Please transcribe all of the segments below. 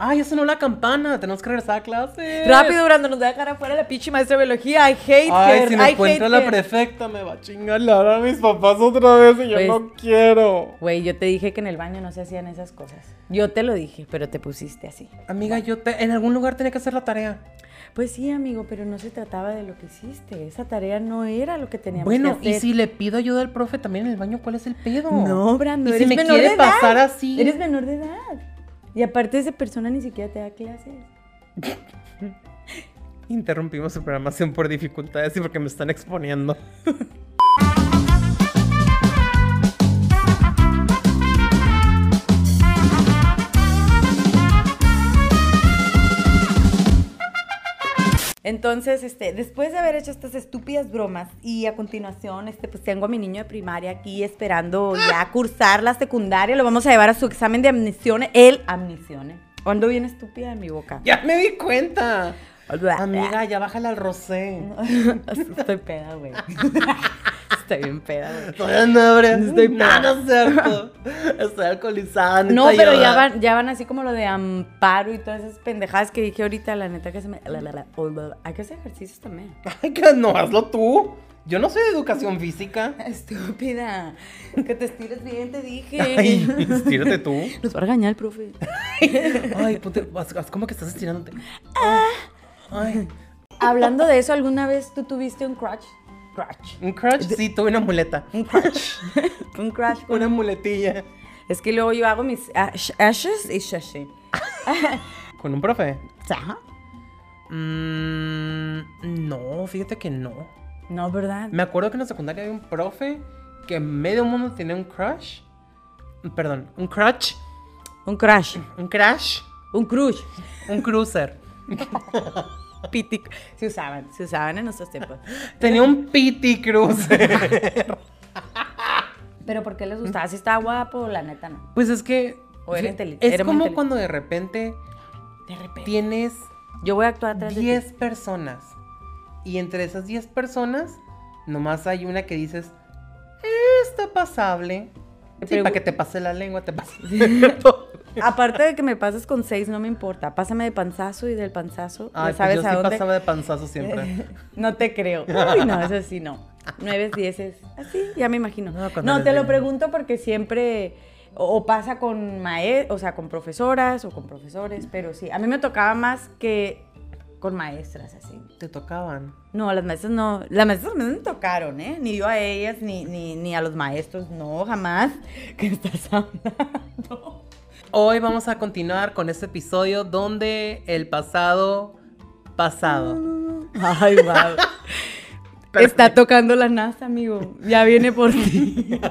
Ay, ya sonó la campana, tenemos que regresar a clase. Rápido, Brando, nos deja afuera la pinche maestra de biología. I hate Ay, her. si I me hate encuentra la her. prefecta, me va a chingar la hora a mis papás otra vez y yo Pues- no quiero. Güey, yo te dije que en el baño no se hacían esas cosas. Yo te lo dije, pero te pusiste así. Amiga, yo te, en algún lugar tenía que hacer la tarea. Pues sí, amigo, pero no se trataba de lo que hiciste. Esa tarea no era lo que teníamos Bueno, que y hacer. si le pido ayuda al profe también en el baño, ¿cuál es el pedo? No, Brando, ¿Y si eres me menor quiere de edad. pasar así? Eres menor de edad. Y aparte esa persona ni siquiera te da clases. Interrumpimos su programación por dificultades y porque me están exponiendo. Entonces, este, después de haber hecho estas estúpidas bromas y a continuación, este, pues tengo a mi niño de primaria aquí esperando ya cursar la secundaria, lo vamos a llevar a su examen de admisión, el admisión. Ando bien estúpida en mi boca. Ya me di cuenta. Amiga, ya bájala al rosé. Estoy peda, güey. Estoy bien peda. Todavía no. Estoy No, no es cierto. Estoy alcoholizada. No, pero ya van, ya van así como lo de amparo y todas esas pendejadas que dije ahorita, la neta que se me... la, la, la, hay que hacer ejercicios también. Ay, que no, hazlo tú. Yo no soy de educación física. Estúpida. Que te estires bien, te dije. Ay, estírate tú. Nos va a regañar el profe. Ay, ponte, como que estás estirándote. Ay, Hablando de eso, ¿alguna vez tú tuviste un crush? Crush. un crush, sí, tuve una muleta. Un crush. un crush. con- Una muletilla. Es que luego yo hago mis ash- ashes y shashi. ¿Con un profe? Ajá. Mm, no, fíjate que no. No, ¿verdad? Me acuerdo que en la secundaria había un profe que medio mundo tenía un crush. Perdón, un crush. Un crush. Un crash. Un crush. Un cruiser. Piti. Se usaban, se usaban en nuestros tiempos. Tenía un pity cruiser. Pero ¿por qué les gustaba? Si estaba guapo, la neta no. Pues es que. O era inteli- Es como cuando de repente De repente. tienes Yo voy a actuar atrás de ti. 10 personas. Y entre esas 10 personas, nomás hay una que dices, "Eh, está pasable. Sí, para que te pase la lengua, te pase. Aparte de que me pases con seis, no me importa. Pásame de panzazo y del panzazo. Ay, pues sabes yo a sí dónde. pasaba de panzazo siempre. No te creo. Uy, no, eso sí no. Nueve, dieces. Así, ya me imagino. No, No, te lo pregunto porque siempre. O, pasa con mae, o sea, con profesoras o con profesores, pero sí. A mí me tocaba más que con maestras, así. Te tocaban. No, las maestras no. Las maestras no me tocaron, ¿eh? Ni yo a ellas, ni, ni, ni a los maestros. No, jamás. ¿Qué estás hablando? Hoy vamos a continuar con este episodio donde el pasado pasado. Ay, wow. Está tocando la NASA, amigo. Ya viene por ti.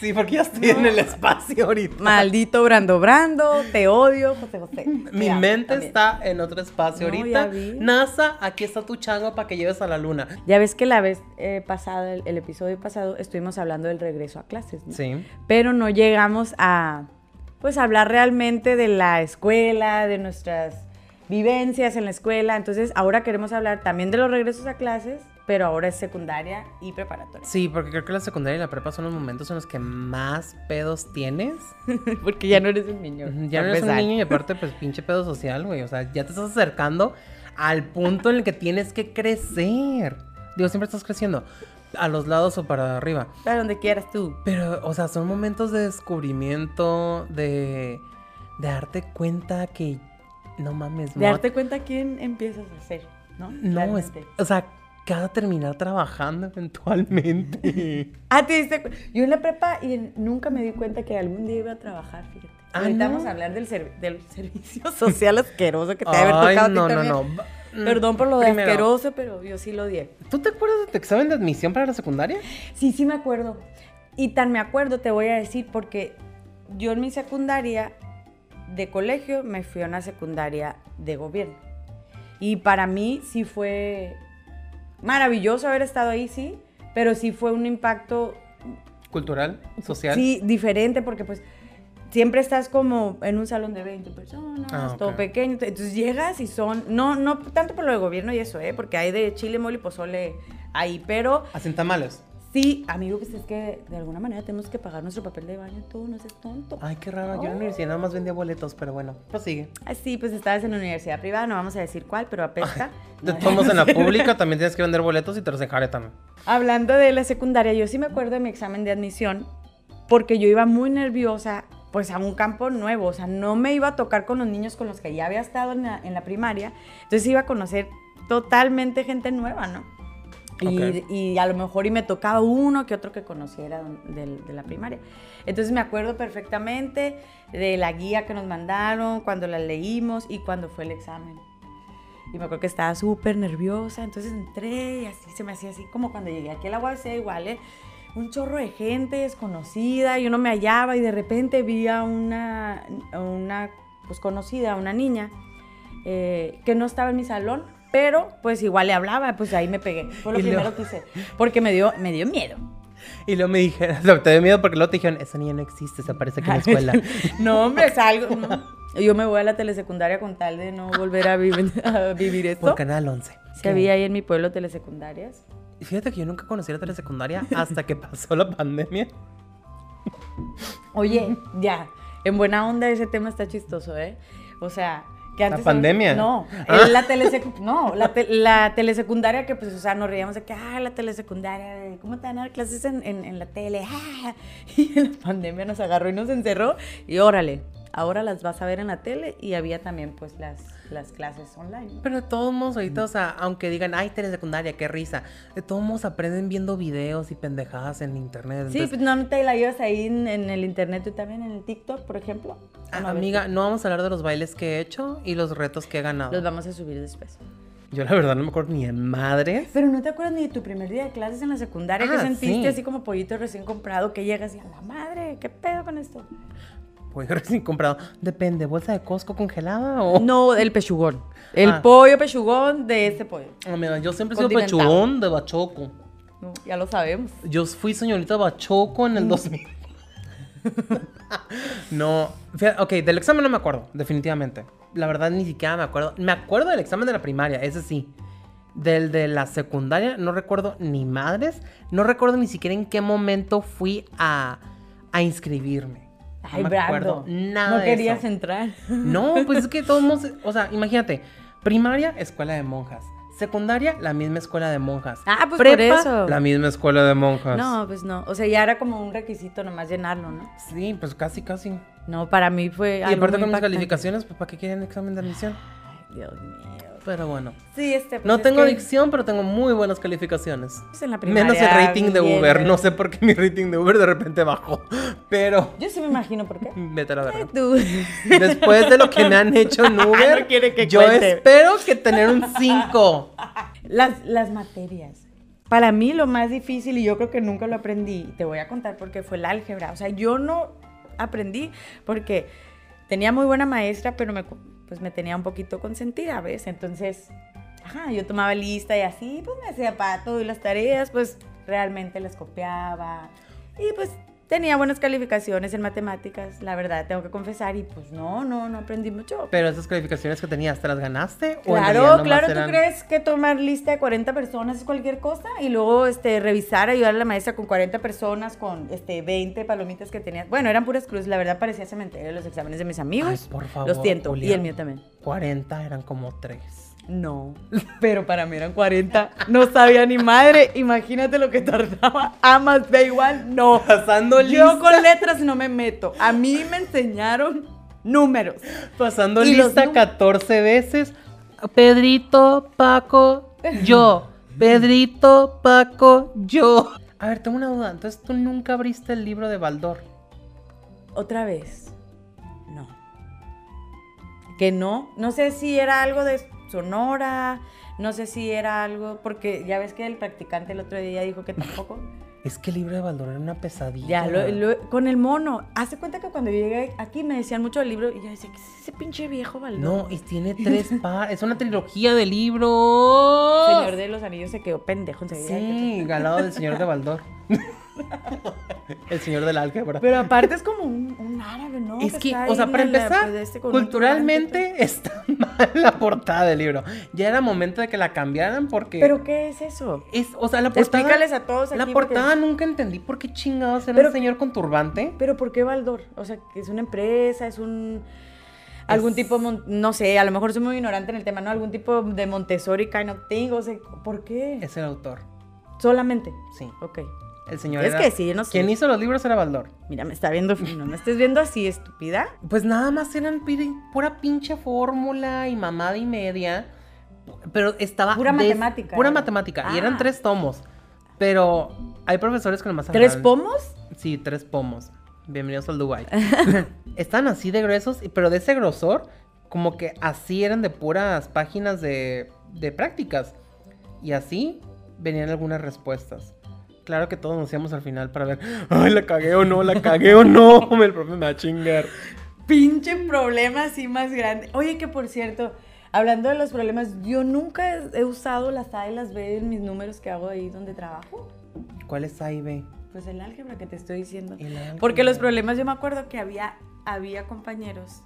Sí, porque ya estoy en el espacio ahorita. Maldito Brando Brando, te odio, José José. Mi mente también. está en otro espacio No, ahorita. NASA, aquí está tu chango para que lleves a la luna. Ya ves que la vez eh, pasada, el, el episodio pasado, estuvimos hablando del regreso a clases, ¿no? Sí. Pero no llegamos a, pues, hablar realmente de la escuela, de nuestras vivencias en la escuela. Entonces, ahora queremos hablar también de los regresos a clases, pero ahora es secundaria y preparatoria. Sí, porque creo que la secundaria y la prepa son los momentos en los que más pedos tienes. Porque ya no eres un niño. Ya no eres un niño y aparte, pues pinche pedo social, güey. O sea, ya te estás acercando al punto en el que tienes que crecer. Digo, siempre estás creciendo. A los lados o para arriba. Para donde quieras tú. Pero, o sea, son momentos de descubrimiento, de, de darte cuenta que no mames, De darte cuenta quién empiezas a ser, ¿no? No, es, o sea, que vas a terminar trabajando eventualmente. Ah, te diste Yo en la prepa y nunca me di cuenta que algún día iba a trabajar, fíjate. Ah, Ahorita ¿no? vamos a hablar del, ser- del servicio social asqueroso que te debe haber tocado a ti no, no, también. no. Mm, Perdón por lo de primero, asqueroso, pero yo sí lo odié. ¿Tú te acuerdas de tu examen de admisión para la secundaria? Sí, sí me acuerdo. Y tan me acuerdo, te voy a decir, porque yo en mi secundaria de colegio me fui a una secundaria de gobierno. Y para mí sí fue maravilloso haber estado ahí, sí, pero sí fue un impacto Cultural, social. Sí, diferente porque pues siempre estás como en un salón de 20 personas, Ah, todo pequeño. Entonces llegas y son, no, no tanto por lo de gobierno y eso, ¿eh? porque hay de chile, mole y pozole ahí, pero Hacen tamales. Sí, amigo, pues es que de alguna manera tenemos que pagar nuestro papel de baño, tú no seas tonto. Ay, qué raro. Yo en la universidad nada más vendía boletos, pero bueno, prosigue. Ah, sí, pues estabas en una universidad privada, no vamos a decir cuál, pero apesta. De No. todos modos, en la pública también tienes que vender boletos y te los enjaretan. Hablando de la secundaria, yo sí me acuerdo de mi examen de admisión porque yo iba muy nerviosa pues a un campo nuevo, o sea, no me iba a tocar con los niños con los que ya había estado en la, en la primaria, entonces iba a conocer totalmente gente nueva, ¿no? Y, Ok. y a lo mejor y me tocaba uno que otro que conociera de, de la primaria. Entonces me acuerdo perfectamente de la guía que nos mandaron, cuando la leímos y cuando fue el examen. Y me acuerdo que estaba súper nerviosa, entonces entré y así se me hacía así como cuando llegué aquí a la UABC igual, ¿eh? Un chorro de gente desconocida, yo no me hallaba y de repente vi a una, una pues conocida, una niña, eh, que no estaba en mi salón, pero pues igual le hablaba, pues ahí me pegué. Fue lo Y primero que hice, porque me dio, me dio miedo. Y luego me dijeron, o sea, te dio miedo porque luego te dijeron, esa niña no existe, se aparece aquí en la escuela. no, hombre, salgo. no. Yo me voy a la telesecundaria con tal de no volver a vivir, a vivir esto. Por Canal 11. Si había ahí en mi pueblo telesecundarias. Fíjate que yo nunca conocí la telesecundaria hasta que pasó la pandemia. Oye, ya, en buena onda ese tema está chistoso, ¿eh? O sea, que ¿La antes... pandemia? No, Ah. la telesecu- no, la, te- la telesecundaria que pues, o sea, nos reíamos de que, ah, la telesecundaria, ¿cómo te van a dar clases en, en- en la tele? Ah, y la pandemia nos agarró y nos encerró y órale, ahora las vas a ver en la tele y había también pues las, las clases online. ¿no? Pero de todos modos, ahorita, o sea, aunque digan, ay, telesecundaria, qué risa. De todos modos aprenden viendo videos y pendejadas en internet. Sí, entonces- pues no te la llevas ahí en, en el internet, tú también en el TikTok, por ejemplo. Ah, No, amiga, no vamos a hablar de los bailes que he hecho y los retos que he ganado. Los vamos a subir después. Yo la verdad no me acuerdo ni de madres. Pero no te acuerdas ni de tu primer día de clases en la secundaria que Ah, sentiste sí. así como pollito recién comprado que llegas y a la madre, ¿qué pedo con esto? Pues recién comprado. Depende, bolsa de Costco congelada o. No, el pechugón. El Ah. pollo pechugón de este pollo. Amiga, yo siempre he sido pechugón de Bachoco. No, ya lo sabemos. Yo fui señorita Bachoco Mm. en el 2000. no, fíjate, ok, del examen no me acuerdo, definitivamente. La verdad ni siquiera me acuerdo. Me acuerdo del examen de la primaria, ese sí. Del de la secundaria no recuerdo ni madres. No recuerdo ni siquiera en qué momento fui a, a inscribirme. No Ay, me acuerdo Brando. nada No de querías eso. entrar. No, pues es que todos o sea, imagínate, primaria, escuela de monjas. Secundaria, la misma escuela de monjas. Ah, pues por Prepa, eso. La misma escuela de monjas. No, pues no. O sea, ya era como un requisito nomás llenarlo, ¿no? Sí, pues casi, casi. No, para mí fue Y algo aparte muy con mis impactante. calificaciones, pues ¿para qué quieren examen de admisión? Dios mío. Pero bueno. Sí, este. pues, No es tengo que, dicción, pero tengo muy buenas calificaciones. pues, en la Menos el primaria, rating de bien, Uber. No sé por qué mi rating de Uber de repente bajó. Pero Yo sí me imagino por qué. vete a la verga. Tú. Después de lo que me han hecho en Uber, No quiere que yo cuente. espero que tener un 5. Las, las materias. Para mí lo más difícil, y yo creo que nunca lo aprendí, y te voy a contar porque fue el álgebra. O sea, yo no aprendí porque tenía muy buena maestra, pero me, pues me tenía un poquito consentida, ¿ves? Entonces, ajá, yo tomaba lista y así, pues me hacía pato y las tareas, pues realmente las copiaba. Y pues tenía buenas calificaciones en matemáticas, la verdad, tengo que confesar, y pues no, no, no aprendí mucho. Pero esas calificaciones que tenías, ¿te las ganaste? ¿O Claro, nomás claro, ¿tú eran- crees que tomar lista de 40 personas es cualquier cosa? Y luego este, revisar, ayudar a la maestra con 40 personas, con este, 20 palomitas que tenías. Bueno, eran puras cruces, la verdad parecía cementerio los exámenes de mis amigos. Ay, por favor, Lo siento, y el mío también. 40 eran como 3. No, pero para mí eran 40. No sabía ni madre. Imagínate lo que tardaba. A más B igual, no. Pasando Yo lista. con letras no me meto. A mí me enseñaron números. Pasando Y lista num- 14 veces. Pedrito, Paco, yo. Pedrito, Paco, yo. A ver, tengo una duda. Entonces, ¿tú nunca abriste el libro de Baldor? Otra vez. No. Que no. No sé si era algo de Sonora. No sé si era algo. Porque ya ves que el practicante el otro día dijo que tampoco. Es que el libro de Baldor era una pesadilla. Ya, lo- lo- con el mono. Hace cuenta que cuando llegué aquí me decían mucho del libro y yo decía, ¿qué es ese pinche viejo Baldor? No, y tiene tres par. Es una trilogía de libros. Señor de los Anillos se quedó pendejo. Sí, galado del señor de Baldor. El señor del álgebra. Pero aparte es como un, un árabe, ¿no? Es que, o sea, para la- empezar, este culturalmente está mal la portada del libro. Ya era momento de que la cambiaran porque... ¿Pero qué es eso? es, o sea, la portada... Explícales a todos La aquí porque- portada nunca entendí por qué chingados era Pero- un señor con turbante. ¿Pero por qué Baldor? O sea, que es una empresa, es un... Algún tipo, no sé, a lo mejor soy muy ignorante en el tema, ¿no? Algún tipo de Montessori kind of thing, o sea, ¿por qué? Es el autor, Solamente. sí. Ok. El señor Es era- que sí, yo no sé. Quien hizo los libros era Baldor. Mira, me está viendo, no me estés viendo así, estúpida. Pues nada más eran pura pinche fórmula y mamada y media. Pero estaba. Pura des- matemática, Pura era. matemática. Y eran Ah. tres tomos. Pero hay profesores que nomás ¿Tres pomos? Sí, tres pomos. Bienvenidos al Dubai. Están así de gruesos, pero de ese grosor, como que así eran de puras páginas de, de prácticas. Y así venían algunas respuestas. Claro que todos nos íbamos al final para ver, ay, la cagué o no, la cagué o no. El profe me va a chingar. Pinche problema así más grande. Oye, que por cierto, hablando de los problemas, yo nunca he, usado las A y las B en mis números que hago ahí donde trabajo. ¿Cuál es A y B? Pues el álgebra que te estoy diciendo. El álgebra. Porque los problemas, yo me acuerdo que había, había compañeros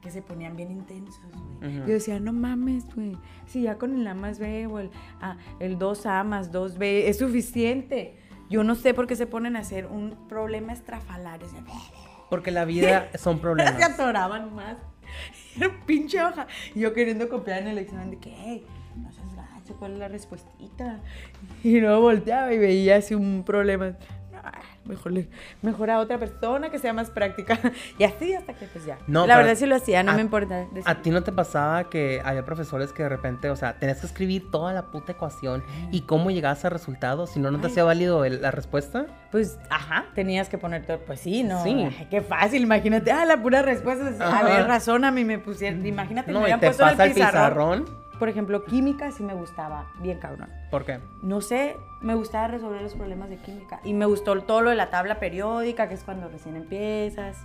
que se ponían bien intensos, güey. Yo decía, no mames, güey. Si ya con el A más B o el, ah, el 2A más 2B es suficiente. Yo no sé por qué se ponen a hacer un problema estrafalario. Sea, Porque la vida son se problemas. atoraban más. Era pinche hoja. Y yo queriendo copiar en el examen de que, hey, no seas gacho, ¿cuál es la respuestita? Y luego volteaba y veía así un problema. Mejor, le- mejor a otra persona que sea más práctica. Y así hasta que pues ya. No, la verdad sí lo hacía, no a- me importa. decir. ¿A ti no te pasaba que había profesores que de repente, o sea, tenías que escribir toda la puta ecuación y cómo llegabas al resultado? Si no, no te Ay. hacía válido el- la respuesta. Pues, ajá, tenías que poner todo. Pues sí, no. Sí. Ay, qué fácil, imagínate. Ah, la pura respuesta. es, A ver, razón a mí me pusieron. Imagínate, me No, y hubieran te puesto pasa el el pizarrón. pizarrón. Por ejemplo, química sí me gustaba, bien cabrón. ¿Por qué? No sé, me gustaba resolver los problemas de química. Y me gustó todo lo de la tabla periódica, que es cuando recién empiezas.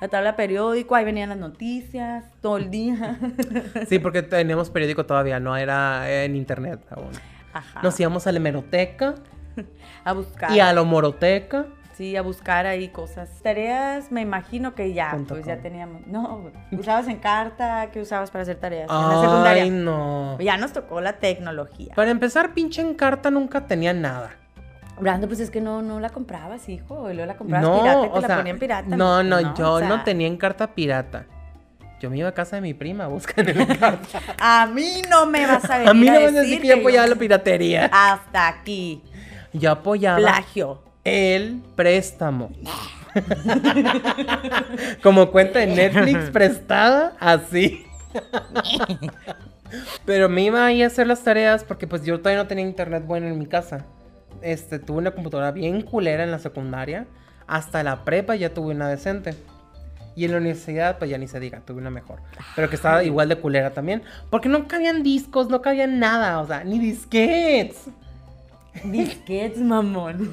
La tabla periódica, ahí venían las noticias, todo el día. Sí, porque teníamos periódico todavía, no era en internet aún. Ajá. Nos íbamos a la hemeroteca a buscar. y a la homoroteca. Sí, a buscar ahí cosas. Tareas, me imagino que ya, Punto pues ya teníamos. No, usabas en carta, ¿qué usabas para hacer tareas? en la secundaria. Ay, no. Ya nos tocó la tecnología. Para empezar, pinche en carta nunca tenía nada. Brando, pues es que no, no la comprabas, hijo. Y luego la comprabas No, pirata y te o la sea, ponían pirata. no, no, yo O sea, no tenía en carta pirata. Yo me iba a casa de mi prima a buscar en carta. A mí no me vas a venir a mí no me a van a decir que yo apoyaba yo- la piratería. Hasta aquí. Yo apoyaba Plagio. El préstamo. Como cuenta de Netflix prestada, así. Pero me iba ahí a hacer las tareas porque pues yo todavía no tenía internet bueno en mi casa. Este, tuve una computadora bien culera en la secundaria. Hasta la prepa ya tuve una decente. Y en la universidad, pues ya ni se diga, tuve una mejor. Pero que estaba igual de culera también. Porque no cabían discos, no cabían nada, o sea, ni disquets. Disquets, mamón.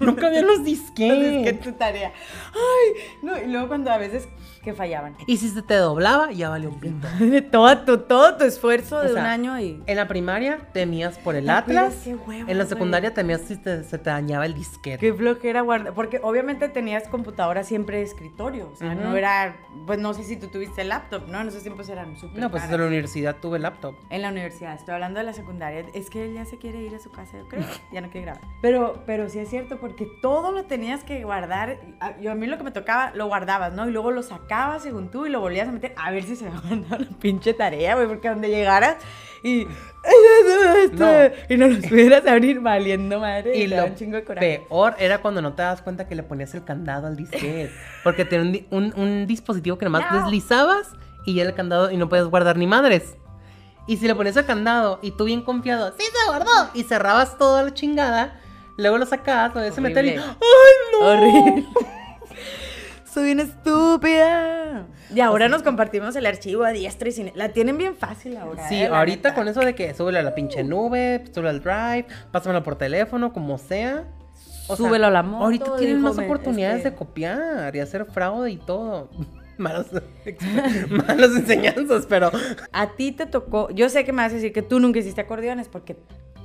No cabían los disquets. ¿qué tu tarea? Ay, no, y luego cuando a veces que fallaban. Y si se te doblaba, ya valió un pito. todo, tu, todo tu esfuerzo O de sea, un año y... En la primaria temías por el No, Atlas. qué hueva, en la güey. secundaria temías si te- se te dañaba el disquete. Qué flojera guardar. Porque obviamente tenías computadora siempre de escritorio. O sea, Ujú. no era. Pues no sé si tú tuviste laptop, ¿no? En esos tiempos eran súper. No, pues caras. en la universidad tuve laptop. En la universidad, estoy hablando de la secundaria. Es que él ya se quiere ir a su casa, yo creo. Ya no quiere grabar. Pero, pero sí es cierto, porque todo lo tenías que guardar. Yo a mí lo que me tocaba, lo guardabas, ¿no? Y luego lo sacabas según tú y lo volvías a meter a ver si se me mandaba la pinche tarea, güey. Porque donde llegaras y. No. Y no los pudieras abrir valiendo madre. Y te lo un chingo de coraje. peor era cuando no te das cuenta que le ponías el candado al disquete. Porque tenía un, un- un dispositivo que nomás No. deslizabas y ya el candado y no podías guardar ni madres. Y si le ponías el candado y tú bien confiado, ¡sí se guardó! Y cerrabas toda la chingada, luego lo sacabas, lo a meter y. ¡ay no! Horrible. Soy bien estúpida. Y ahora nos compartimos el archivo a diestra y sin... La tienen bien fácil ahora. Sí, eh, ahorita con eso de que súbelo a la pinche nube, súbelo al drive, pásamelo por teléfono, como sea. O sea, Súbelo a la moto, Ahorita tienen más oportunidades este- de copiar y hacer fraude y todo. Malas, malas enseñanzas, pero A ti te tocó... Yo sé que me vas a decir que tú nunca hiciste acordeones porque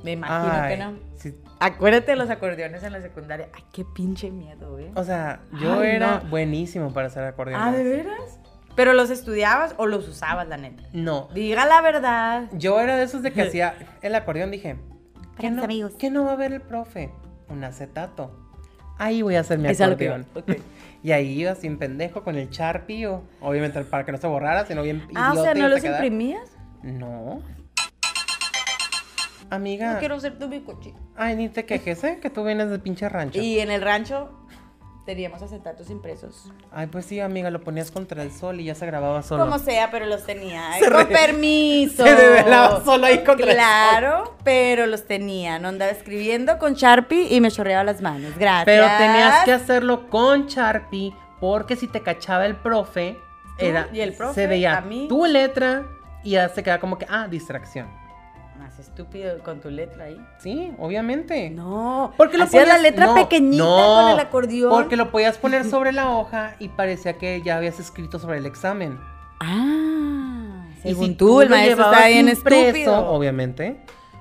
Me imagino que no. sí. Acuérdate de los acordeones en la secundaria. Ay, qué pinche miedo, ¿eh? O sea, yo Ay, era no. buenísimo para hacer acordeones. Ah, ¿de veras? ¿Pero los estudiabas o los usabas, la neta? No. Diga la verdad. Yo era de esos de que hacía el acordeón, dije. ¿Qué no, amigos. ¿Qué no va a ver el profe? Un acetato. Ahí voy a hacer mi Es a lo que acordeón. Y ahí iba sin pendejo con el Sharpie, o, obviamente para que no se borrara, sino bien Ah, o sea, ¿no los quedar. imprimías? No. Amiga. No quiero ser tu bicochito. Ay, ni te quejes, ¿eh? Que tú vienes del pinche rancho. Y en el rancho teníamos acetatos impresos. Ay, pues sí, amiga, lo ponías contra el sol y ya se grababa solo. Como sea, pero los tenía. Se con re- permiso. se revelaba solo ahí contra el Claro, pero los tenía. No andaba escribiendo con Sharpie y me chorreaba las manos. Gracias. Pero tenías que hacerlo con Sharpie porque si te cachaba el profe, era y el profe, se veía a mí. tu letra y ya se quedaba como que, ah, distracción. Más estúpido con tu letra ahí. Sí, obviamente. No. Porque lo hacías la podías- letra no, pequeñita no, con el acordeón. Porque lo podías poner sobre la hoja y parecía que ya habías escrito sobre el examen. Ah. Y Según si tú, el maestro estaba bien impreso, estúpido. Obviamente.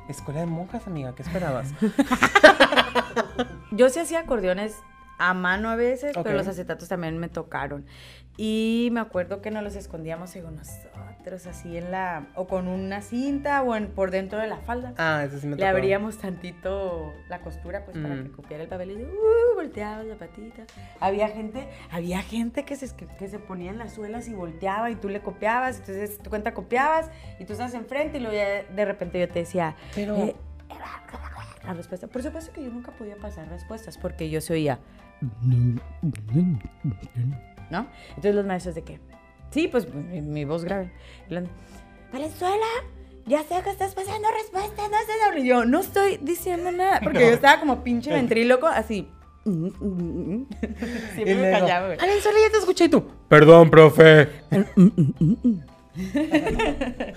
Escuela de monjas, amiga, ¿qué esperabas? Yo sí hacía acordeones a mano a veces, pero los acetatos también me tocaron. Y me acuerdo que nos los escondíamos según nosotros, así en la. o con una cinta o en, por dentro de la falda. Ah, eso sí me Le tocó. abríamos tantito la costura, pues, para Mm. que copiara el papel y uh, volteabas la patita. Había gente, había gente que se, que se ponía en las suelas y volteaba y tú le copiabas, entonces tu cuenta copiabas y tú estás enfrente y luego ya de repente yo te decía, Pero- eh, la respuesta. Por supuesto que yo nunca podía pasar respuestas porque yo se oía, ¿no? Entonces los maestros de qué? Sí, pues mi, mi voz grave. Valenzuela, ya sé que estás pasando respuestas, no sé Y yo no estoy diciendo nada, porque yo estaba como pinche ventríloco, así. Siempre me callaba, güey. Valenzuela, ya te escuché y tú. Perdón, profe.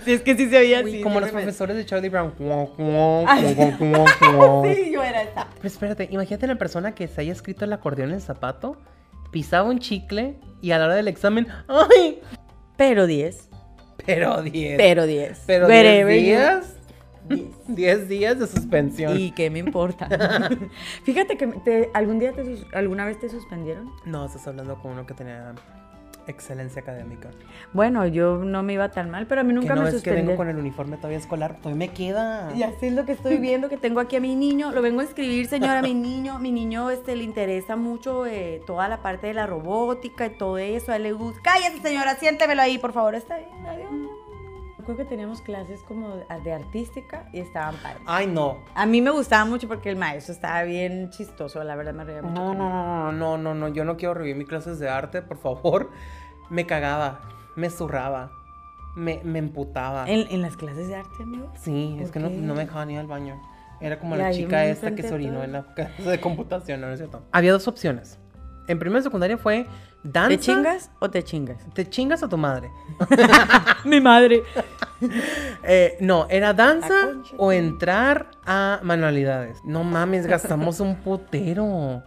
Sí, es que sí se oía Uy, así. como los me- profesores de Charlie Brown. Sí, yo era esa. Pero espérate, imagínate la persona que se haya escrito el acordeón en el zapato, pisaba un chicle y a la hora del examen, ¡ay! Pero 10. Pero 10. Pero 10. Pero 10 Wherever you- días. 10. 10 días de suspensión. ¿Y qué me importa? Fíjate que te- algún día te alguna vez te suspendieron. No, estás hablando con uno que tenía excelencia académica. Bueno, yo no me iba tan mal, pero a mí nunca que no me es que vengo suspendieron. con el uniforme todavía escolar, todavía me queda. Y así es lo que estoy viendo, que tengo aquí a mi niño. Lo vengo a escribir, señora, mi niño. Mi niño este, le interesa mucho eh, toda la parte de la robótica y todo eso. A él le gusta. Cállate, señora, siéntemelo ahí, por favor. Está bien, adiós. Creo que teníamos clases como de artística y estaban padres. Ay, no. A mí me gustaba mucho porque el maestro estaba bien chistoso, la verdad me reía mucho. No, no, no, no, no, no, yo no quiero revivir mis clases de arte, por favor. Me cagaba, me zurraba, me, me emputaba. ¿En, en las clases de arte, amigo? Sí, es ¿Por que no, no me dejaba ni ir al baño. Era como la chica esta que se orinó todo. en la clase de computación, ¿no, ¿No es cierto? Había dos opciones. En primera secundaria fue danza. ¿Te chingas o te chingas? ¿Te chingas a tu madre? Mi madre. Eh, no, era danza o entrar a manualidades. No mames, gastamos un putero.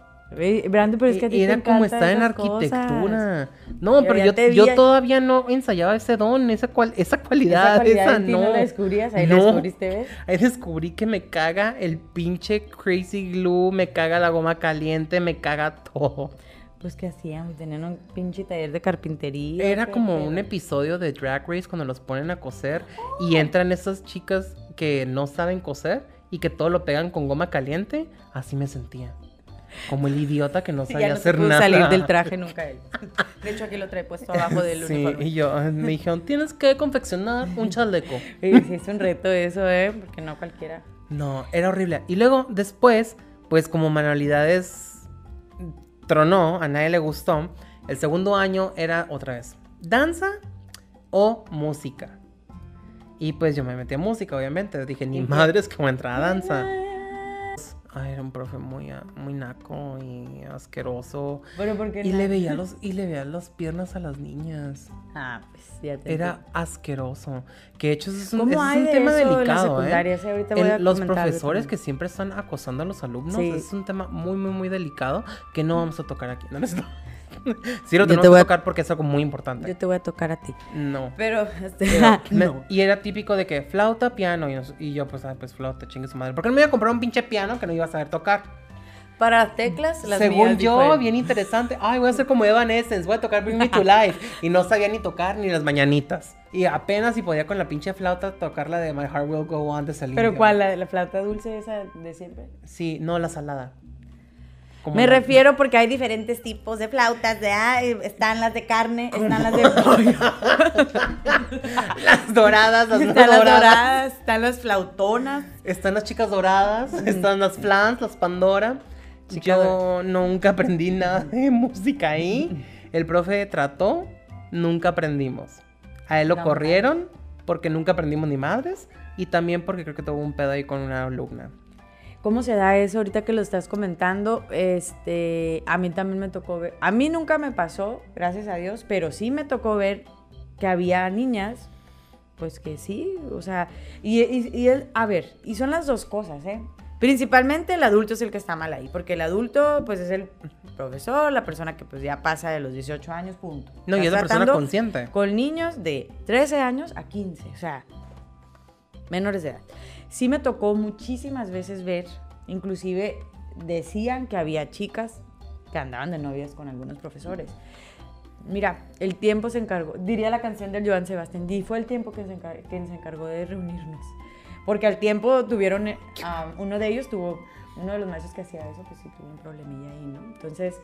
Brando, pero es que a ti te Era como estar en cosas. arquitectura. No, pero yo, vi yo todavía no ensayaba ese don, esa, cual, esa cualidad, Esa cualidad esa en ti no. no la descubrías, ahí la No. descubriste, ¿ves? Ahí descubrí que me caga el pinche crazy glue, me caga la goma caliente, me caga todo. Pues que hacíamos, tenían un pinche taller de carpintería. Era como un episodio de Drag Race cuando los ponen a coser y entran esas chicas que no saben coser y que todo lo pegan con goma caliente. Así me sentía. Como el idiota que no sabía no hacer nada. salir del traje nunca él. De hecho, aquí lo trae puesto abajo del Sí, uniforme. y yo me dijeron, tienes que confeccionar un chaleco. Y sí, es un reto eso, ¿eh? Porque no cualquiera. No, era horrible. Y luego, después, pues como manualidades tronó, a nadie le gustó, el segundo año era otra vez danza o música. Y pues yo me metí a música, obviamente. Dije, ni madres que voy a entrar a danza. Ay, era un profe muy, a- muy naco y asqueroso. Pero porque Y le veía los, y le veía las piernas a las niñas. Ah, pues ya te Era asqueroso. Que de hecho eso es un, ¿Cómo ese es hay un tema delicado? ¿eh? Sí, El- los profesores que siempre están acosando a los alumnos Sí. es un tema muy, muy, muy delicado que no vamos a tocar aquí. No, no Sí, lo tenemos te que voy a- tocar porque es algo muy importante. Yo te voy a tocar a ti. No. Pero, este, Pero me- no. Y era típico de que flauta, piano. Y, nos- y yo, pues, ah, pues flauta, chingue su madre. ¿Por qué no me iba a comprar un pinche piano que no iba a saber tocar? Para las teclas, las Según mías yo, diferentes. bien interesante. Ay, voy a hacer como Evanescence, voy a tocar Bring Me to Life. Y no sabía ni tocar ni las mañanitas. Y apenas si podía con la pinche flauta tocar la de My Heart Will Go On de Celine ¿Pero cuál? ¿La, la flauta dulce esa de siempre? Sí, no la salada. Como Me la- refiero porque hay diferentes tipos de flautas, de, ah, están las de carne, están las de Las doradas, las están las doradas. doradas, están las flautonas. Están las chicas doradas, están las flans, las Pandora. Chica Yo nunca aprendí nada de música ahí. El profe trató, nunca aprendimos. A él lo No, corrieron porque nunca aprendimos ni madres y también porque creo que tuvo un pedo ahí con una alumna. ¿Cómo se da eso ahorita que lo estás comentando? Este, a mí también me tocó ver, a mí nunca me pasó, gracias a Dios, pero sí me tocó ver que había niñas, pues que sí, o sea, y, y- y el- a ver, y son las dos cosas, ¿eh? Principalmente el adulto es el que está mal ahí, porque el adulto, pues es el profesor, la persona que pues ya pasa de los 18 años, punto. No, y es la persona consciente. Con niños de 13 años a 15, o sea, menores de edad. Sí me tocó muchísimas veces ver, inclusive decían que había chicas que andaban de novias con algunos profesores. Mira, el tiempo se encargó, diría la canción del Joan Sebastián, y fue el tiempo que se, encargó de reunirnos. Porque al tiempo tuvieron, eh, uno de ellos tuvo, uno de los maestros que hacía eso, pues sí tuvo un problemilla ahí, ¿no? Entonces,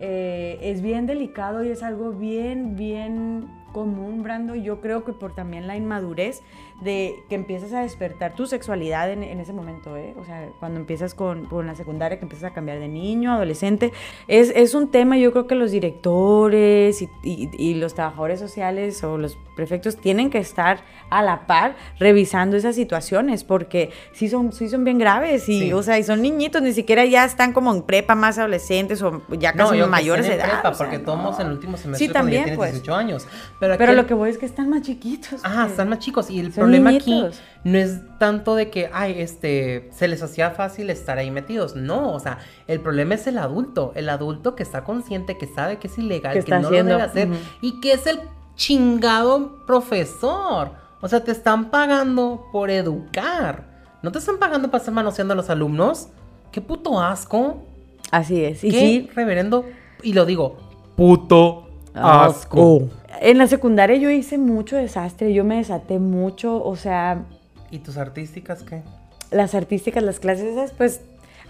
eh, es bien delicado y es algo bien, bien común, Brando. Yo creo que por también la inmadurez de que empiezas a despertar tu sexualidad en, en ese momento, ¿eh? O sea, cuando empiezas con, con la secundaria, que empiezas a cambiar de niño, adolescente, es, es un tema, yo creo que los directores y, y- y los trabajadores sociales o los prefectos tienen que estar a la par revisando esas situaciones, porque sí son, sí son bien graves y, Sí. o sea, y son niñitos, ni siquiera ya están como en prepa más adolescentes o ya casi que mayores de edad. prepa, o sea, porque no. todos en el último semestre Sí, cuando ya también, tienes pues. 18 años. Pero, Pero lo que voy es que están más chiquitos. Ajá, pues. están más chicos. Y el Son problema aquí no es tanto de que, ay, este, se les hacía fácil estar ahí metidos. No, o sea, el problema es el adulto. El adulto que está consciente, que sabe que es ilegal, Que no haciendo, lo debe hacer. Y que es el chingado profesor. O sea, te están pagando por educar. No te están pagando para estar manoseando a los alumnos. Qué puto asco. Así es. Y Qué sí, reverendo. Y lo digo, puto asco. En la secundaria yo hice mucho desastre, yo me desaté mucho, o sea, ¿Y tus artísticas qué? las artísticas, las clases esas, pues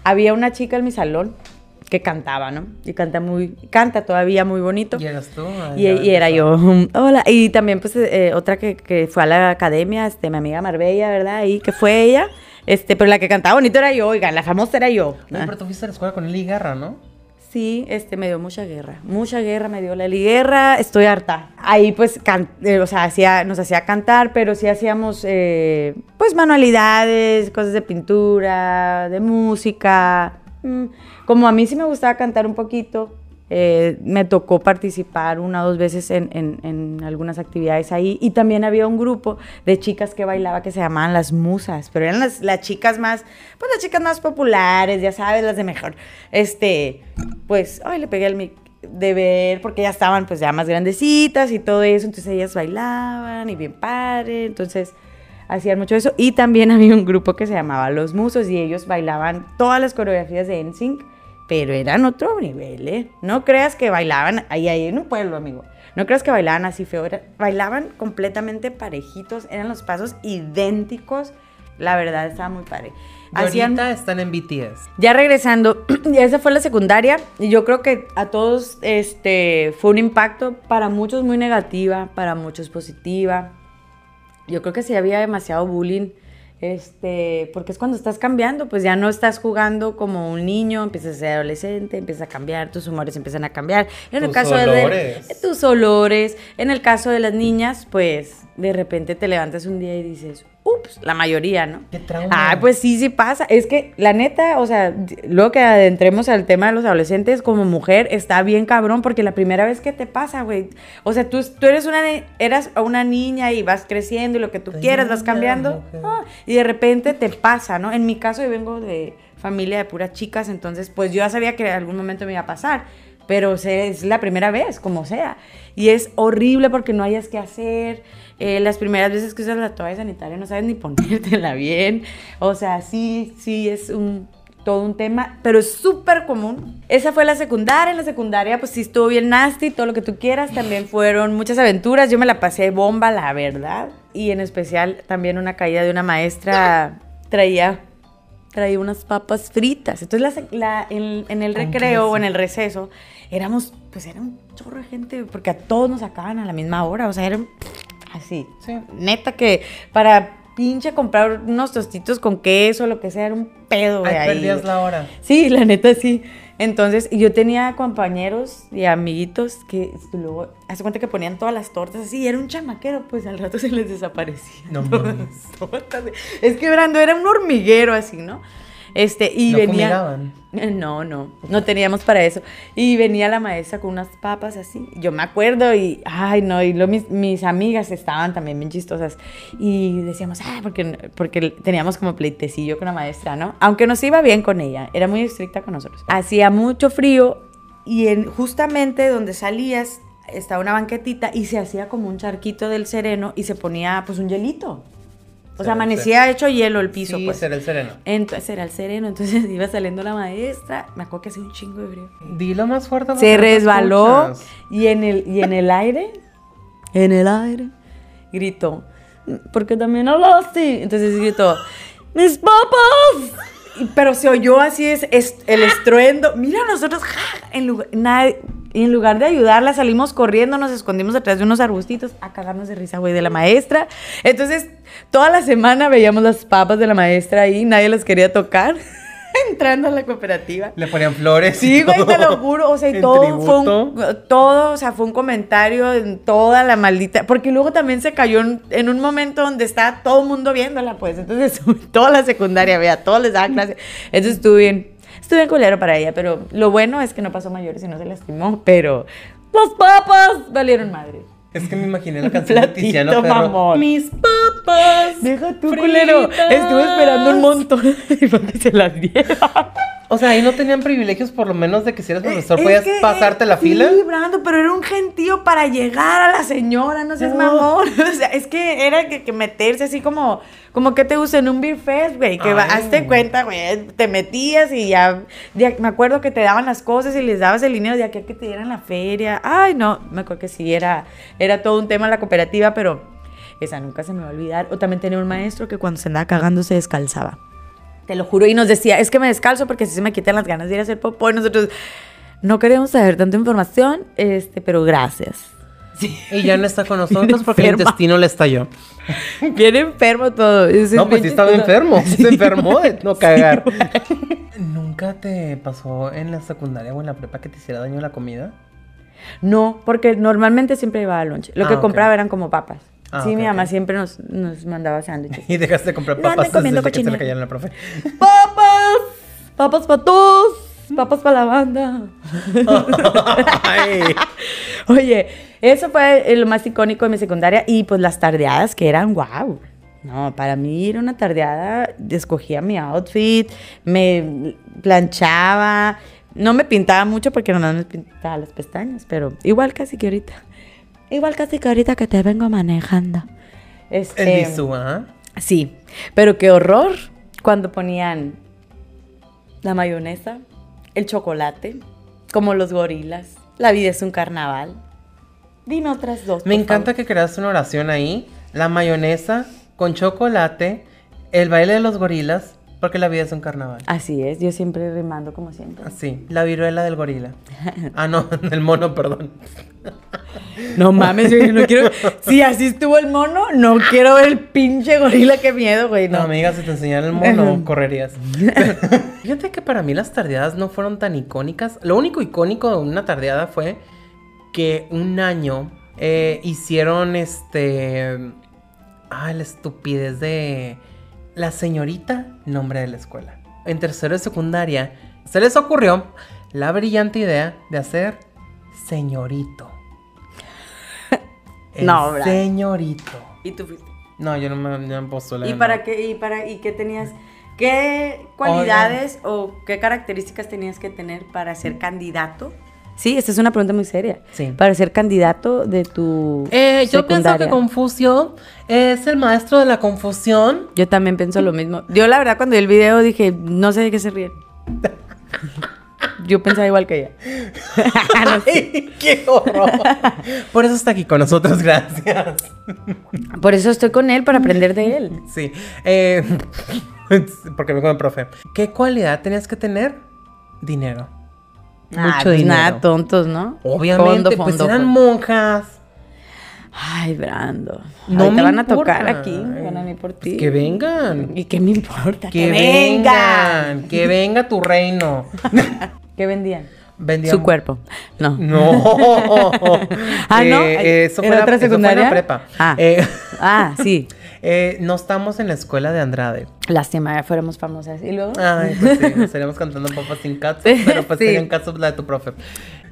había una chica en mi salón que cantaba, ¿no? Y canta muy, canta todavía muy bonito. ¿Y eras tú? Ay, Y, ya y era yo, hola. Y también, pues, eh, otra que, que fue a la academia, este, mi amiga Marbella, ¿verdad? Y que fue ella. Este, pero la que cantaba bonito era yo, oigan, la famosa era yo. No, pero tú fuiste a la escuela con Eli Guerra, ¿no? Sí, este, me dio mucha guerra. Mucha guerra me dio la guerra. Estoy harta. Ahí, pues, can- eh, o sea, nos hacía cantar, pero sí hacíamos, eh, pues, manualidades, cosas de pintura, de música. Mm, Como a mí sí me gustaba cantar un poquito, eh, me tocó participar una o dos veces en, algunas actividades ahí. Y también había un grupo de chicas que bailaba que se llamaban las musas, pero eran las, las chicas más, pues las chicas más populares, ya sabes, las de mejor. Este, pues, ay, le pegué al mic de ver, porque ya estaban pues ya más grandecitas y todo eso, entonces ellas bailaban y bien padre, entonces hacían mucho eso. Y también había un grupo que se llamaba Los Musos y ellos bailaban todas las coreografías de NSYNC, pero eran otro nivel, ¿eh? No creas que bailaban ahí, ahí en un pueblo, amigo. No creas que bailaban así feo, bailaban completamente parejitos, eran los pasos idénticos. La verdad, estaba muy padre. Ahorita están en BTS. Ya regresando, ya esa fue la secundaria y yo creo que a todos este fue un impacto para muchos muy negativa, para muchos positiva. Yo creo que sí había demasiado bullying, este, porque es cuando estás cambiando, pues ya no estás jugando como un niño, empiezas a ser adolescente, empiezas a cambiar, tus humores empiezan a cambiar. En el caso de tus olores, en el caso de las niñas, pues de repente te levantas un día y dices, ups, la mayoría, ¿no? Qué trauma. Ah, pues sí, sí pasa. Es que la neta, o sea, luego que adentremos al tema de los adolescentes, como mujer, está bien cabrón, porque la primera vez que te pasa, güey. O sea, tú, tú eres una, eras una niña y vas creciendo y lo que tú quieras, vas cambiando. ah, y de repente te pasa, ¿no? En mi caso, yo vengo de familia de puras chicas, entonces, pues yo ya sabía que en algún momento me iba a pasar. pero es la primera vez, como sea. Y es horrible porque no hayas que hacer. Eh, las primeras veces que usas la toalla sanitaria no sabes ni ponértela bien. O sea, sí, sí, es un, todo un tema, pero es súper común. Esa fue la secundaria. En la secundaria, pues sí estuvo bien nasty, todo lo que tú quieras. También fueron muchas aventuras. Yo me la pasé bomba, la verdad. Y en especial también una caída de una maestra traía traía unas papas fritas. Entonces, la- la- en, en el ¿Con qué recreo o en el receso, éramos, pues era un chorro de gente, porque a todos nos sacaban a la misma hora. O sea, eran así. Sí. Neta que para pinche comprar unos tostitos con queso, lo que sea, era un pedo. Ahí ahí. perdías la hora. Sí, la neta sí. Entonces, yo tenía compañeros y amiguitos que luego, hace cuenta que ponían todas las tortas así, y era un chamaquero, pues al rato se les desaparecía. No todas mames. las tortas. Es que Brando era un hormiguero así, ¿no? Este, y ¿No venía. fumigaban? No, no, no teníamos para eso. Y venía la maestra con unas papas así. Yo me acuerdo y, ay, no, y lo, mis, mis amigas estaban también bien chistosas. Y decíamos, ah, porque, porque teníamos como pleitecillo con la maestra, ¿no? Aunque nos iba bien con ella, era muy estricta con nosotros. Hacía mucho frío y en, justamente donde salías estaba una banquetita y se hacía como un charquito del sereno y se ponía pues un hielito. O sea, amanecía hecho hielo el piso, sí, pues. será el sereno. Entonces era el sereno, entonces iba saliendo la maestra, me acuerdo que hacía un chingo de frío. Dilo más fuerte. Se resbaló y en el y en el aire, en el aire gritó, porque también habló así. Entonces gritó, "Mis papas." Pero se oyó así es, es- el estruendo. Mira, nosotros ja, en lugar, nadie- y en lugar de ayudarla salimos corriendo, nos escondimos detrás de unos arbustitos a cagarnos de risa, güey, de la maestra. Entonces, toda la semana veíamos las papas de la maestra ahí, nadie las quería tocar. Entrando a la cooperativa. Le ponían flores. Sí, güey, te lo juro. O sea, y todo fue un, todo, o sea, fue un comentario en toda la maldita. Porque luego también se cayó en, en un momento donde estaba todo el mundo viéndola, pues. Entonces, toda la secundaria, vea, todos les daba clase. Entonces estuve bien, estuve bien culero para ella, pero lo bueno es que no pasó mayores y no se lastimó. Pero las papas valieron madre. Es que me imaginé la canción de Platito, Tiziano Ferro. mamón. Mis papas. Deja fritas. culero. Estuve esperando un montón y para que se las diera. O sea, ahí no tenían privilegios, por lo menos de que si eres profesor Es podías que, pasarte eh, la fila. Sí, Brando, pero era un gentío para llegar a la señora, no seas No. mamón. O sea, es que era que, que meterse así como, como que te gusta en un beer fest, güey. Que Ay. hazte cuenta, güey. Te metías y ya, ya- Me acuerdo que te daban las cosas y les dabas el dinero de aquí a que te dieran la feria. Ay, no, me acuerdo que sí, era, era todo un tema la cooperativa, pero esa nunca se me va a olvidar. O también tenía un maestro que cuando se andaba cagando se descalzaba. Te lo juro. Y nos decía, es que me descalzo porque así se me quitan las ganas de ir a hacer popó. Y nosotros no queríamos saber tanta información, este, pero gracias. Sí. Y ya no está con nosotros porque el intestino le estalló. Bien enfermo todo. Es No, pues sí estaba todo. enfermo. Sí. Se enfermó de no cagar. ¿Nunca te pasó en la secundaria o en la prepa que te hiciera daño la comida? No, porque normalmente siempre llevaba lunch. Lo Ah, que ok. compraba eran como papas. Ah, sí, mi mamá siempre nos, nos mandaba sándwiches. Y dejaste de comprar No papas comiendo desde que se le cayeron la profe. ¡Papas! ¡Papas para todos! ¡Papas para la banda! Oye, eso fue lo más icónico de mi secundaria y pues las tardeadas que eran wow. No, para mí era una tardeada, escogía mi outfit, me planchaba, no me pintaba mucho porque nomás me pintaba las pestañas, pero igual casi que ahorita. Igual casi que ahorita que te vengo manejando. Este, El bisú, ¿ah? Sí, pero qué horror cuando ponían la mayonesa, el chocolate, como los gorilas. La vida es un carnaval. Dime otras dos. Me encanta favor. que creaste una oración ahí. La mayonesa con chocolate, el baile de los gorilas, porque la vida es un carnaval. Así es, yo siempre rimando como siempre. Así, la viruela del gorila. Ah, no, del mono, perdón. No mames, yo no quiero. Si así estuvo el mono, no quiero ver el pinche gorila, qué miedo, güey. No, No, amiga, si te enseñara el mono, correrías. Fíjate que para mí las tardeadas no fueron tan icónicas. Lo único icónico de una tardeada fue que un año eh, hicieron este. Ah, la estupidez de. La señorita, nombre de la escuela. En tercero de secundaria, se les ocurrió la brillante idea de hacer señorito. El No, Bran. Señorito. Y tú fuiste. No, yo no me, no me postulé, ¿Y no. para qué, y para, y qué tenías? ¿Qué cualidades o qué características tenías que tener para ser candidato Sí, esta es una pregunta muy seria. Sí. Para ser candidato de tu Eh, yo pienso que. Confucio es el maestro de la confusión. Yo también pienso lo mismo. Yo la verdad cuando vi el video dije, no sé de qué se ríen. Yo pensaba igual que ella. No sé. ¡Qué horror! Por eso está aquí con nosotros, gracias. Por eso estoy con él, para aprender de él. Sí. eh, porque me el profe. ¿Qué cualidad tenías que tener? Dinero. Ah, pues nada, tontos, ¿no? Obviamente, Fondo, pues fondo, eran fondo. monjas. Ay, Brando. No me te van a tocar aquí, van a venir por Pues ti. que vengan. ¿Y qué me importa? Que vengan. Que venga tu reino. ¿Qué vendían? Vendían- Su cuerpo. No. No. Ah, ¿no? Eh, eso, fue ¿Era la, otra eso fue secundaria? la prepa. Ah. Eh, Ah, sí. Eh, no estamos en la escuela de Andrade. Lástima, ya fuéramos famosas. ¿Y luego? Ay, pues sí, estaríamos cantando papas sin caso, pero pues Sí. serían casos la de tu profe.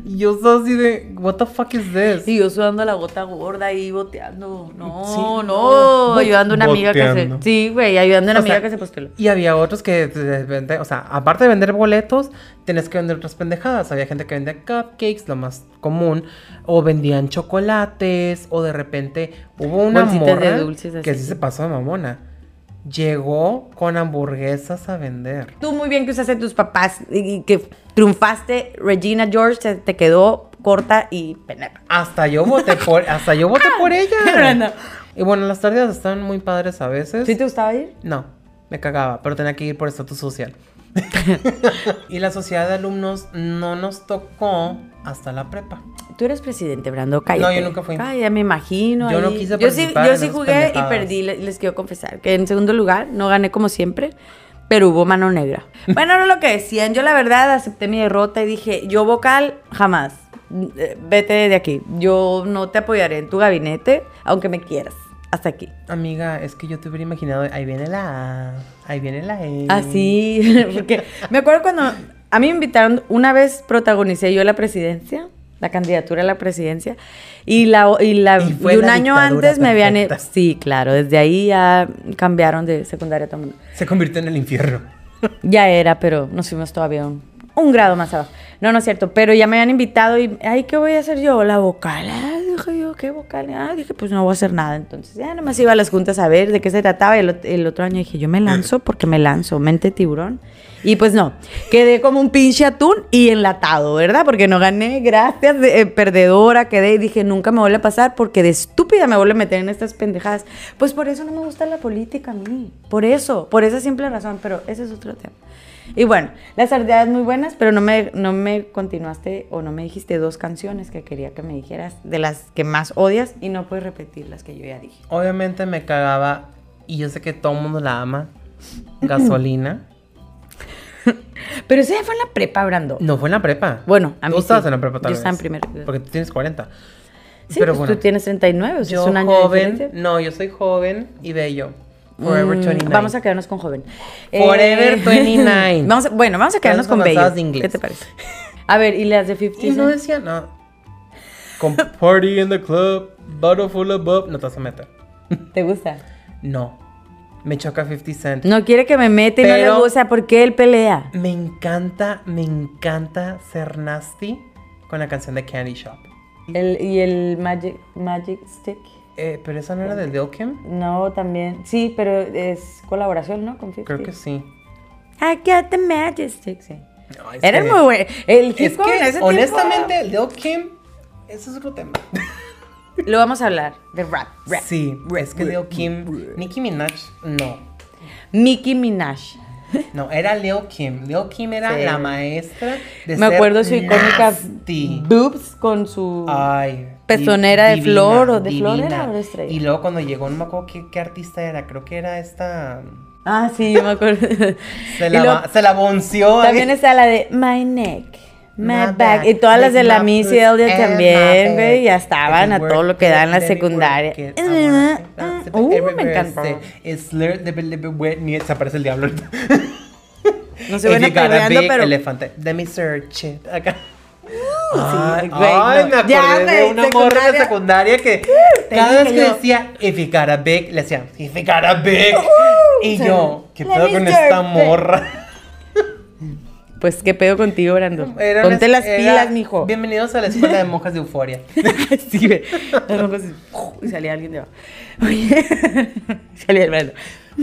Y yo soy así de, what the fuck is this? Y yo sudando la gota gorda ahí boteando. No, Sí, no. ayudando a una amiga que se. Sí, güey, ayudando a una O sea, amiga que se postuló. Y había otros que, de repente, o sea, aparte de vender boletos, tenías que vender otras pendejadas. Había gente que vendía cupcakes, lo más común, o vendían chocolates, o de repente hubo una Bolsitas de morra dulces que así. sí se pasó de mamona. Llegó con hamburguesas a vender. Tú muy bien que usaste tus papás y que triunfaste. Regina George se te quedó corta y pendeja. Hasta yo voté por, hasta yo voté por ella. Y bueno, las tardes están muy padres a veces. ¿Sí te gustaba ir? No, me cagaba, pero tenía que ir por estatus social. y la sociedad de alumnos no nos tocó hasta la prepa. Tú eres presidente, Brando, cállate. No, yo nunca fui. Ay, ya me imagino. Yo no ahí. quise Yo sí, yo sí jugué y pendejadas. perdí, le- les quiero confesar. Que en segundo lugar, no gané como siempre, pero hubo mano negra. bueno, no lo que decían. Yo la verdad acepté mi derrota y dije, yo vocal, jamás. Eh, Vete de aquí. Yo no te apoyaré en tu gabinete, aunque me quieras. Hasta aquí. Amiga, es que yo te hubiera imaginado, ahí viene la A, ahí viene la E. Así, porque me acuerdo cuando a mí me invitaron, una vez protagonicé yo la presidencia, la candidatura a la presidencia, y la y la Y fue y un la año antes me habían perfecta. sí, claro, desde ahí ya cambiaron de secundaria a todo mundo. Se convirtió en el infierno. Ya era, pero nos fuimos todavía un, un grado más abajo. No, no es cierto, pero ya me habían invitado y, ay, ¿qué voy a hacer yo? La vocal. Ah, dije ¿qué vocal? Ah, dije, pues no voy a hacer nada. Entonces ya nomás iba a las juntas a ver de qué se trataba. El, el otro año dije, yo me lanzo porque me lanzo, mente tiburón. Y pues no, quedé como un pinche atún y enlatado, ¿verdad? Porque no gané, gracias, de- eh, perdedora quedé y dije, nunca me vuelve a pasar porque de estúpida me vuelve a meter en estas pendejadas. Pues por eso no me gusta la política a mí, por eso, por esa simple razón, pero ese es otro tema. Y bueno, las ardillas muy buenas, pero no me, no me continuaste o no me dijiste dos canciones que quería que me dijeras de las que más odias y no puedes repetir las que yo ya dije. Obviamente me cagaba, y yo sé que todo el mundo la ama, gasolina. Pero eso ya fue en la prepa, Brando. No fue en la prepa. Bueno, a mí Tú estabas sí. en la prepa Yo estaba en vez, primero. Porque tú tienes 40. Sí, pues tú tienes 39, o sea, yo es un año de joven, no, yo soy joven y bello. Forever Mm, 29. Vamos a quedarnos con joven. Forever 29. vamos a- bueno, vamos a quedarnos con bello. avanzadas de inglés. ¿Qué te parece? A ver, ¿y las de 50 Y no decía nada. Con party in the club, bottle full of bub. No te vas a meter. ¿Te gusta? No. Me choca 50 Cent. No quiere que me meta y no le gusta porque él pelea. Me encanta, me encanta ser nasty con la canción de Candy Shop. El, y el Magic, Magic Stick. Eh, pero esa no era de Lil Kim. No, también. Sí, pero es colaboración, ¿no? Con 50. Creo que sí. I got the Magic Stick, sí. No, Era que- muy bueno. El hip Es hop en ese tiempo- honestamente, Lil Kim, ese es otro tema. Lo vamos a hablar de rap. rap. Sí, rap, es que rap, Lil Kim, rap. Nicki Minaj, no. Nicki Minaj. No, era Lil Kim. Lil Kim era Sí. la maestra de Me acuerdo su icónica boobs con su Ay. pezonera de flor o de flor divina. era o de estrella. Y luego cuando llegó, no me acuerdo qué, qué artista era, creo que era esta. Ah, sí, yo me acuerdo. Se la, se la bonció. También está la de My Neck, My, Back. Y todas las de la Elliott and my también, güey. Ya estaban a it todo lo que da en la it, it secundaria. it. It Uh, me encantó. ni- Se aparece el diablo. No se got a perreando, big pero. elefante. Let me search it. Acá. sí, ay, güey, ay, no. me Ya, de una morra de secundaria. secundaria que te cada vez que yo. decía if you got a big, le decía if you got a big. y sí. yo, ¿qué pedo con esta it. morra? Pues, ¿qué pedo contigo, Brando? Era Ponte las era- pilas, mijo. Bienvenidos a la escuela de monjas de euforia. sí, ve. Las monjas y- Y salía alguien de abajo. Oye, salía el Brando.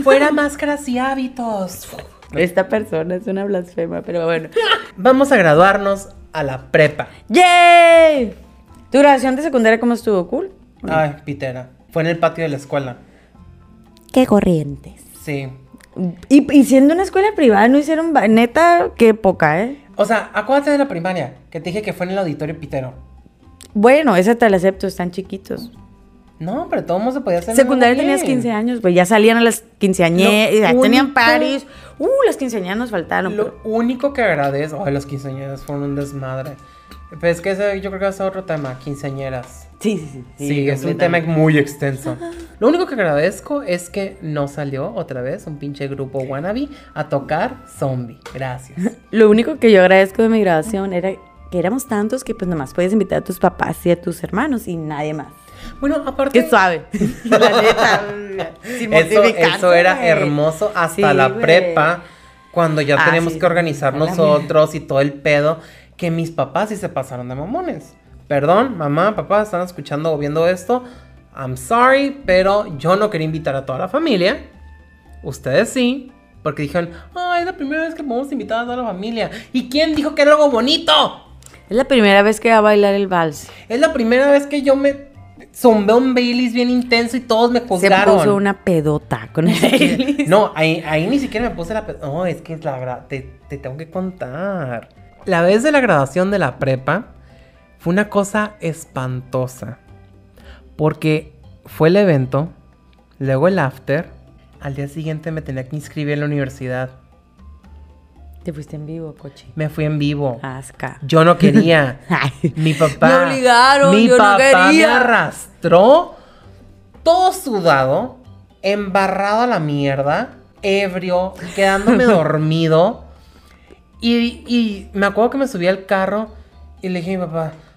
Fuera máscaras y hábitos. Esta persona es una blasfema, pero bueno. Vamos a graduarnos a la prepa. ¡Yay! ¿Tu graduación de secundaria cómo estuvo? ¿Cool? Ay, pitera. Fue en el patio de la escuela. ¡Qué corrientes! Sí. Y, y siendo una escuela privada, no hicieron... Neta, qué poca, ¿eh? O sea, acuérdate de la primaria, que te dije que fue en el auditorio pitero. Bueno, esa te la acepto, están chiquitos. No, pero todo mundo se podía hacer. Secundaria tenías bien. 15 años, pues ya salían a las quinceañeras, ya tenían único- paris. Uh, las quinceañeras nos faltaron. Lo pero- único que agradezco. Ay, las quinceañeras fueron un desmadre. Pero es que ese, yo creo que va a ser otro tema, quinceañeras. Sí, sí, sí. Sí, es un tema muy extenso. Lo único que agradezco es que no salió otra vez un pinche grupo wannabe a tocar zombie. Gracias. Lo único que yo agradezco de mi graduación era que éramos tantos que pues nomás puedes invitar a tus papás y a tus hermanos y nadie más. Bueno, aparte. Qué suave. La neta. sin Eso, eso era hermoso hasta Sí, la güey. prepa, cuando ya Ah, tenemos sí, que organizar nosotros y todo el pedo, que mis papás sí se pasaron de mamones. Perdón, mamá, papá, están escuchando o viendo esto. I'm sorry, pero yo no quería invitar a toda la familia. Ustedes sí, porque dijeron, ay, es la primera vez que podemos invitar a toda la familia. ¿Y quién dijo que era algo bonito? Es la primera vez que va a bailar el vals. Es la primera vez que yo me zumbé un Baileys bien intenso y todos me Se juzgaron. puso una pedota con el Baileys. No, ahí, ahí ni siquiera me puse la... pe- No, es que es la te, te tengo que contar. La vez de la graduación de la prepa fue una cosa espantosa. Porque fue el evento, luego el after, al día siguiente me tenía que inscribir en la universidad. Te fuiste en vivo, coche. Me fui en vivo. Asca. Yo no quería. Mi papá. Me obligaron, Mi yo no papá me arrastró todo sudado, embarrado a la mierda, ebrio, quedándome dormido. Y, y me acuerdo que me subí al carro y le dije a mi papá, "Ay, pues,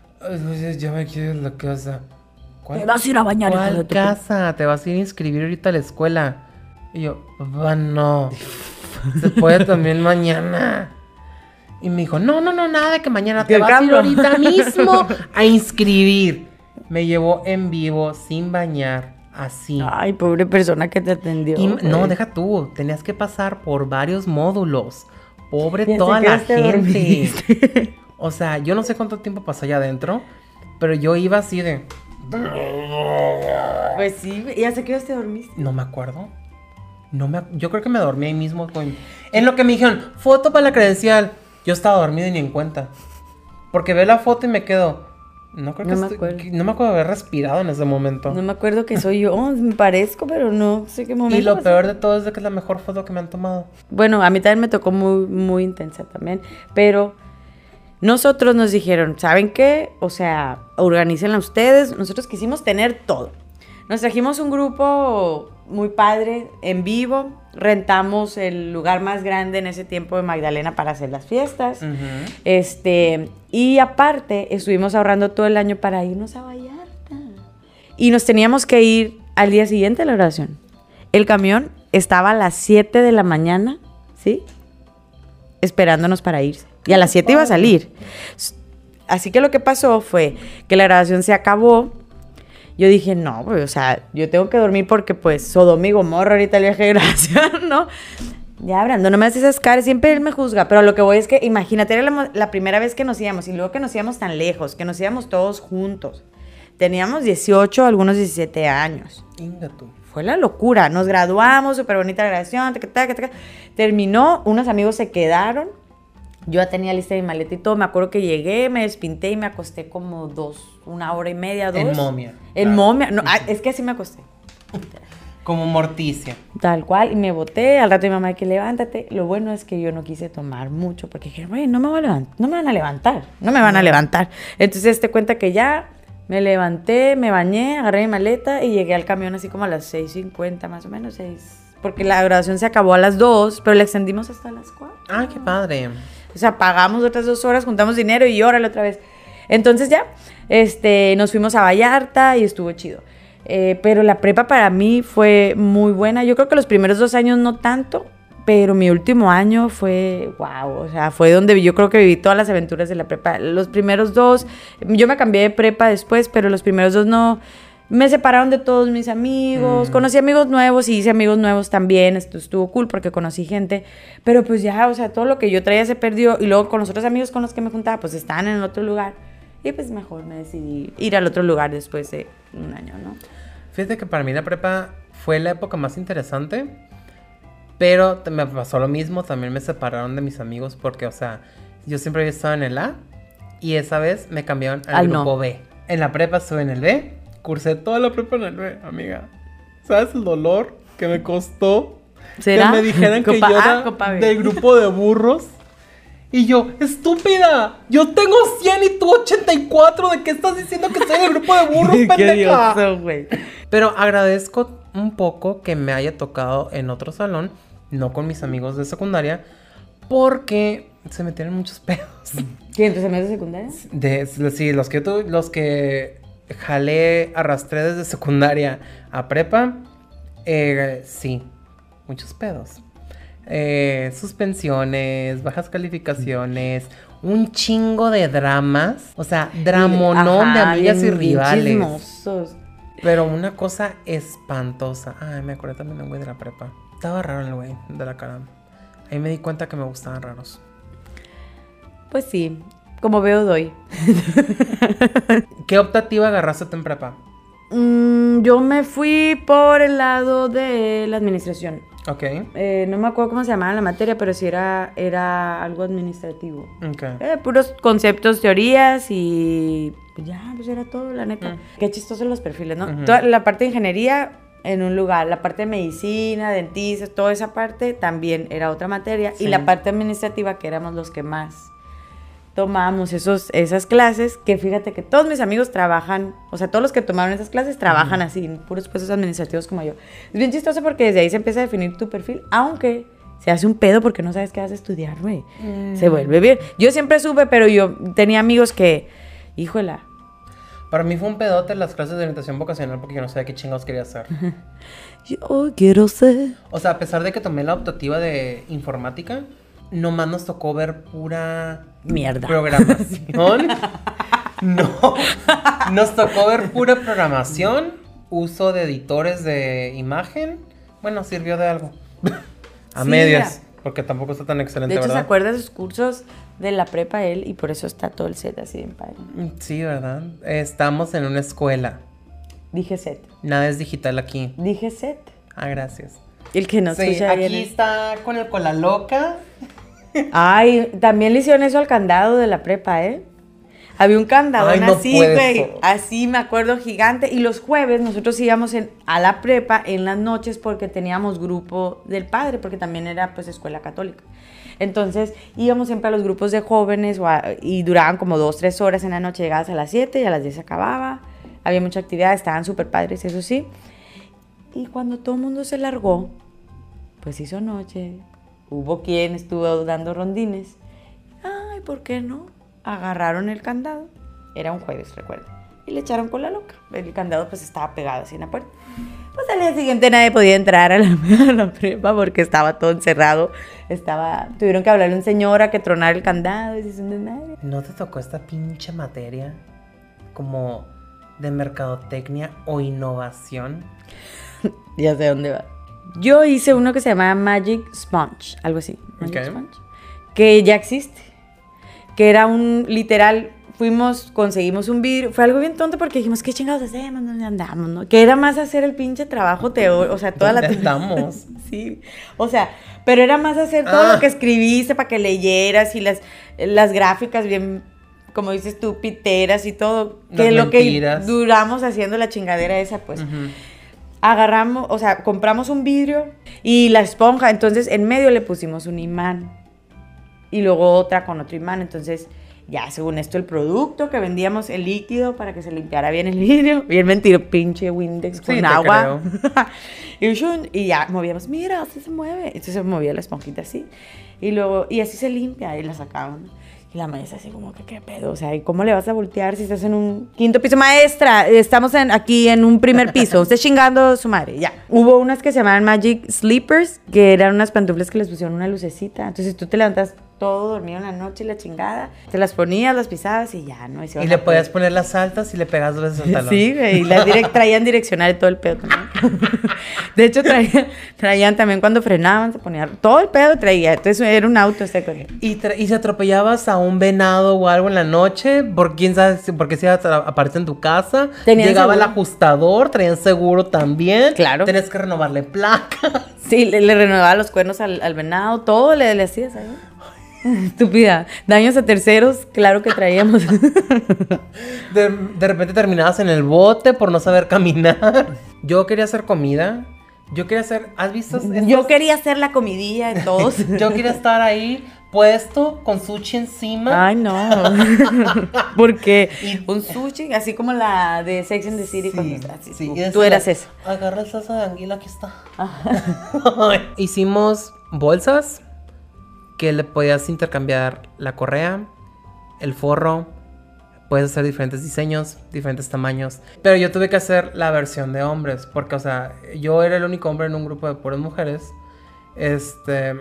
ya me quiero ir a la casa. ¿Cuál, Te vas a ir a bañar, ¿Cuál de tu- casa? Te vas a ir a inscribir ahorita a la escuela. Y yo, papá, no. Se puede también mañana. Y me dijo, no, no, no, nada de que mañana te ¿Qué vas a ir ahorita mismo a inscribir. Me llevó en vivo, sin bañar, así. Ay, pobre persona que te atendió. Y- no, deja tú, tenías que pasar por varios módulos. Pobre toda la te gente. O sea, yo no sé cuánto tiempo pasé allá adentro, pero yo iba así de... Pues sí, ¿y hasta qué horas te dormiste? No me acuerdo. No me, yo creo que me dormí ahí mismo. con- En lo que me dijeron, foto para la credencial. Yo estaba dormido y ni en cuenta. Porque veo la foto y me quedo. No creo que No me estoy- que- no me acuerdo de haber respirado en ese momento. No me acuerdo que soy yo. Me parezco, pero no sé qué momento. y lo pasó. peor de todo es de que es la mejor foto que me han tomado. Bueno, a mí también me tocó muy, muy intensa también. Pero nosotros nos dijeron, ¿saben qué? O sea, organícenla ustedes. Nosotros quisimos tener todo. Nos trajimos un grupo muy padre en vivo. Rentamos el lugar más grande en ese tiempo de Magdalena para hacer las fiestas. Ujú. Este, y aparte, estuvimos ahorrando todo el año para irnos a Vallarta. Y nos teníamos que ir al día siguiente de la graduación. El camión estaba a las 7 de la mañana, ¿sí? Esperándonos para irse. Y a las 7 iba a salir. Así que lo que pasó fue que la graduación se acabó. Yo dije, no, pues, o sea, yo tengo que dormir porque, pues, Sodoma y Gomorra ahorita el viaje de graduación, ¿no? Ya, Brando, no me haces esas caras, siempre él me juzga, pero lo que voy es que, imagínate, era la, primera vez que nos íbamos y luego que nos íbamos tan lejos, que nos íbamos todos juntos. Teníamos 18, algunos 17 años. Inga tú. Fue la locura. Nos graduamos, súper bonita la graduación. taca, taca, taca. Terminó, unos amigos se quedaron. Yo ya tenía lista mi maleta y todo. Me acuerdo que llegué, me despinté y me acosté como dos, una hora y media, dos. En momia. En Claro. momia. No, ah, es que así me acosté. Como Morticia. Tal cual, y me boté, al rato mi mamá que levántate. Lo bueno es que yo no quise tomar mucho, porque dije, "Güey, no me voy a levantar, no me van a levantar, no me van a levantar. Entonces te cuenta que ya me levanté, me bañé, agarré mi maleta y llegué al camión así como a las 6.50 más o menos, 6. Porque la graduación se acabó a las 2, pero la extendimos hasta las 4. Ay, qué padre. O sea, pagamos otras dos horas, juntamos dinero y órale otra vez. Entonces ya, este, nos fuimos a Vallarta y estuvo chido. Eh, pero la prepa para mí fue muy buena. Yo creo que los primeros dos años no tanto, Pero mi último año fue, wow, o sea, fue donde yo creo que viví todas las aventuras de la prepa. Los primeros dos, yo me cambié de prepa después, pero los primeros dos no, me separaron de todos mis amigos, Mm. conocí amigos nuevos y hice amigos nuevos también, esto estuvo cool porque conocí gente, pero pues ya, o sea, todo lo que yo traía se perdió y luego con los otros amigos con los que me juntaba, pues estaban en otro lugar y pues mejor me decidí ir al otro lugar después de un año, ¿no? Fíjate que para mí la prepa fue la época más interesante, pero me pasó lo mismo, también me separaron de mis amigos porque, o sea, yo siempre había estado en el A y esa vez me cambiaron al Al grupo no. B. En la prepa estuve en el B, cursé toda la prepa en el B, amiga. ¿Sabes el dolor que me costó? ¿Será? Que me dijeran que yo era del grupo de burros. Y yo, estúpida, yo tengo 100 y tú 84, ¿de qué estás diciendo que estoy en el grupo de burros, Qué pendeja? güey. Pero agradezco un poco que me haya tocado en otro salón, no con mis amigos de secundaria, porque se metieron muchos pedos. ¿Quién, tus amigos de secundaria? De, sí, los que tu- los que jalé, arrastré desde secundaria a prepa, eh, sí, muchos pedos. Eh, suspensiones, bajas calificaciones, un chingo de dramas, o sea, dramonón de amigas y bien- rivales. chismosos. Pero una cosa espantosa. Ay, me acordé también del güey de la prepa. Estaba raro el güey de la cara. Ahí me di cuenta que me gustaban raros. Pues sí, como veo doy. ¿Qué optativa agarraste en prepa? Mm, yo me fui por el lado de la administración. Ok. Eh, no me acuerdo cómo se llamaba la materia, pero sí era, era algo administrativo. Ok. Eh, puros conceptos, teorías y pues ya, pues era todo, la neta. Mm. Qué chistosos los perfiles, ¿no? Toda la parte de ingeniería en un lugar, la parte de medicina, dentistas, toda esa parte también era otra materia. Sí. Y la parte administrativa, que éramos los que más tomábamos esos, esas clases, que fíjate que todos mis amigos trabajan, o sea, todos los que tomaron esas clases trabajan así, en puros puestos administrativos como yo. Es bien chistoso porque desde ahí se empieza a definir tu perfil, aunque se hace un pedo porque no sabes qué vas a estudiar, güey. Se vuelve bien. Yo siempre supe, pero yo tenía amigos que, híjola, Para mí fue un pedote las clases de orientación vocacional porque yo no sabía qué chingados quería hacer. yo quiero ser. O sea, a pesar de que tomé la optativa de informática, nomás nos tocó ver pura Mierda. programación. no. Nos tocó ver pura programación, uso de editores de imagen. Bueno, sirvió de algo. a Sí, medias, porque tampoco está tan excelente, De hecho, ¿se ¿verdad? acuerda de sus cursos de la prepa él y por eso está todo el set así bien padre? Sí, ¿verdad? Estamos en una escuela. Dije set. Nada es digital aquí. Dije set. Ah, gracias. El que no sí, aquí está con el cola loca. Ay, también le hicieron eso al candado de la prepa, ¿eh? Había un candado Ay, no así, güey. Así me acuerdo, gigante. Y los jueves nosotros íbamos en- a la prepa en las noches porque teníamos grupo del padre, porque también era pues escuela católica. Entonces íbamos siempre a los grupos de jóvenes o a- y duraban como dos, tres horas en la noche. Llegabas a las 7 y a las 10 se acababa. Había mucha actividad, estaban súper padres, eso sí. Y cuando todo el mundo se largó, pues hizo noche. Hubo quien estuvo dando rondines. Ay, ¿por qué no? Agarraron el candado. Era un jueves, recuerdo. Y le echaron con la loca. El candado pues estaba pegado así en la puerta. Pues al día siguiente nadie podía entrar a la, a la prepa porque estaba todo encerrado. Estaba, tuvieron que hablarle a un señor a que tronara el candado. Y. ¿No te tocó esta pinche materia como de mercadotecnia o innovación? Ya sé dónde va. Yo hice uno que se llamaba Magic Sponge, algo así. Magic Ok. Sponge. Que ya existe. Que era un literal. Fuimos, conseguimos un vidrio. Fue algo bien tonto porque dijimos, ¿qué chingados hacemos? ¿Dónde andamos? ¿no? Que era más hacer el pinche trabajo teórico. O sea, toda la. ¿Dónde estamos? sí. O sea, pero era más hacer todo Ah. lo que escribiste para que leyeras y las, las gráficas bien. Como dices tú, piteras y todo. Que lo que duramos haciendo la chingadera esa, pues Ujú. Agarramos, o sea, compramos un vidrio y la esponja, entonces en medio le pusimos un imán y luego otra con otro imán, entonces ya según esto el producto que vendíamos el líquido para que se limpiara bien el vidrio, bien mentira, pinche Windex con agua. y, ya movíamos, mira, así se mueve, entonces se movía la esponjita así. Y luego y así se limpia y la sacábamos. Y la maestra así como que, ¿qué pedo? O sea, ¿y cómo le vas a voltear si estás en un quinto piso? Maestra, estamos en, aquí en un primer piso. Usted chingando su madre, ya. Hubo unas que se llamaban Magic Sleepers, que eran unas pantuflas que les pusieron una lucecita. Entonces tú te levantas todo dormido en la noche y la chingada. Te las ponías, las pisabas y ya, ¿no? Y, se Y le podías poner las altas y le dos veces al talón. Sí, y las direct- traían direccional y todo el pedo también. De hecho, traían, traían también cuando frenaban, se ponían todo el pedo traía. Entonces era un auto este con Y, y si atropellabas a un venado o algo en la noche, por quién sabe, porque si aparece en tu casa, llegaba el ajustador, traían seguro también. Claro. Tenías que renovarle placas. Sí, le, le renovaba los cuernos al, al venado, todo le, le hacías ahí. Estúpida. Daños a terceros, claro que traíamos. De, de repente terminabas en el bote por no saber caminar. Yo quería hacer comida. Yo quería hacer. ¿Has visto? estos- Yo quería hacer la comidilla de todos. Yo quería estar ahí puesto con sushi encima. Ay, no. Porque un sushi, así como la de Sex and the City. Sí, cuando- así, sí, tú, eras esa. Agarra el salsa de anguila, aquí está. Hicimos bolsas que le podías intercambiar la correa, el forro. Puedes hacer diferentes diseños, diferentes tamaños. Pero yo tuve que hacer la versión de hombres. Porque, o sea, yo era el único hombre en un grupo de puras mujeres. Este.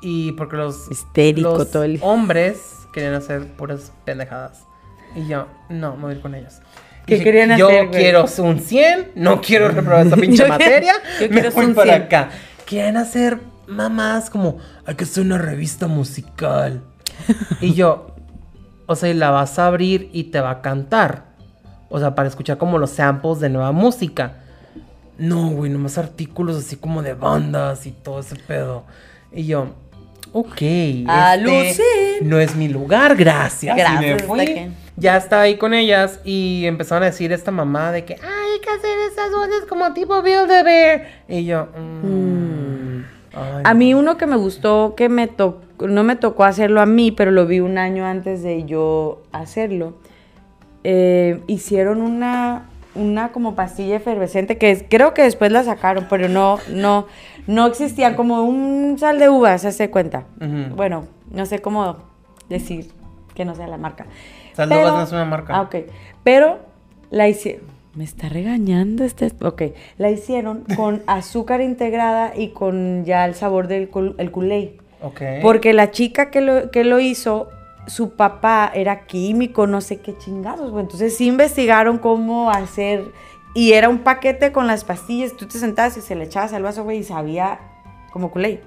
Y porque los, Histérico los todo el- hombres querían hacer puras pendejadas. Y yo, no, me voy a ir con ellas. ¿Qué Dije, querían yo hacer, güey? quiero un 100, no quiero reprobar esta pinche Yo quiero- materia. yo me quiero voy un para 100. acá. Quieren hacer mamás como, hay que hacer una revista musical. y yo, o sea, y la vas a abrir y te va a cantar. O sea, para escuchar como los samples de nueva música. No, güey, nomás artículos así como de bandas y todo ese pedo. Y yo, ok. Este no es mi lugar, gracias. Y me Gracias. Ya estaba ahí con ellas y empezaron a decir esta mamá de que "Ay, hay que hacer esas voces como tipo Build a Bear. Y yo, mm, ay, A mí uno que me gustó, que me tocó, no me tocó hacerlo a mí, pero lo vi un año antes de yo hacerlo. eh, hicieron una, una como pastilla efervescente que es- creo que después la sacaron, pero no, no, no existía como un sal de uvas, se hace cuenta. Bueno, no sé cómo decir que no sea la marca. Sal de uvas no es una marca. Ah, ok. Pero la hicieron. Me está regañando este. Ok. La hicieron con azúcar integrada y con ya el sabor del el Kool-Aid. Ok. Porque la chica que lo, que lo hizo, su papá era químico, no sé qué chingados, güey. Entonces sí investigaron cómo hacer. Y era un paquete con las pastillas. Tú te sentabas y se le echabas al vaso, güey, y sabía como Kool-Aid.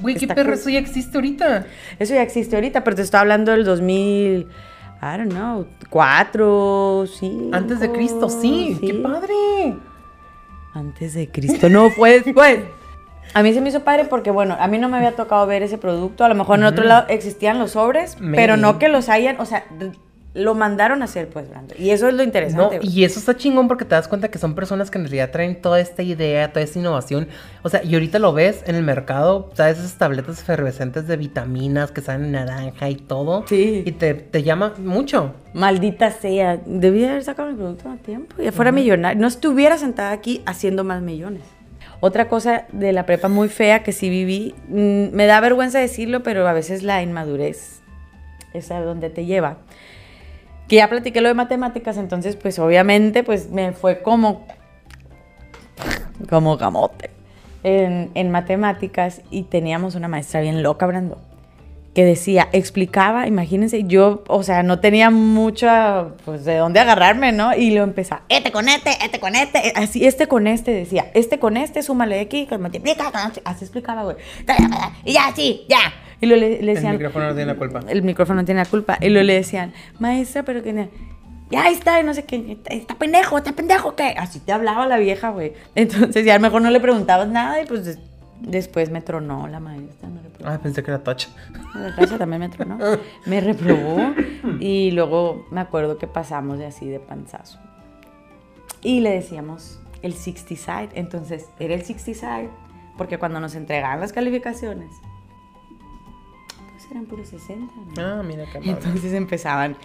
Güey, ¿qué perro cool. eso ya existe ahorita? Eso ya existe ahorita, pero te estoy hablando del 2000, I don't know, 4, sí. Antes de Cristo, sí. ¡Qué padre! Antes de Cristo, no fue después. A mí se me hizo padre porque, bueno, a mí no me había tocado ver ese producto. A lo mejor en otro lado existían los sobres, pero no que los hayan, o sea, lo mandaron a hacer, pues, Brando. Y eso es lo interesante. y eso está chingón porque te das cuenta que son personas que en realidad traen toda esta idea, toda esta innovación. O sea, y ahorita lo ves en el mercado, ¿sabes? Esas tabletas efervescentes de vitaminas que salen en naranja y todo. Sí. Y te, te llama mucho. Maldita sea, debía haber sacado mi producto a tiempo. Ya fuera millonario. No estuviera sentada aquí haciendo más millones. Otra cosa de la prepa muy fea que sí viví, mm, me da vergüenza decirlo, pero a veces la inmadurez es a donde te lleva. Que ya platiqué lo de matemáticas, entonces pues obviamente pues me fue como, como gamote en, matemáticas y teníamos una maestra bien loca, Brando que decía, explicaba, imagínense, yo, o sea, no tenía mucha, pues, de dónde agarrarme, ¿no? Y lo empezaba, este con este, este con este, así, este con este, decía, este con este, súmale aquí, que multiplica, con este", así explicaba, güey. Y ya, sí, ya. Y lo le, le decían... el micrófono no tiene la culpa. El micrófono no tiene la culpa. Y lo le decían, maestra, pero que... Ya está, y no sé qué, está pendejo, está pendejo, ¿qué? Así te hablaba la vieja, güey. Entonces ya a lo mejor no le preguntabas nada y pues des- después me tronó la maestra, me reprobó. Ay, pensé que era touch. La casa también me tronó. Me reprobó y luego me acuerdo que pasamos de así de panzazo. Y le decíamos el 60 side. Entonces era el 60 side porque cuando nos entregaban las calificaciones, eran puros 60. ¿no? Ah, mira qué padre. Entonces empezaban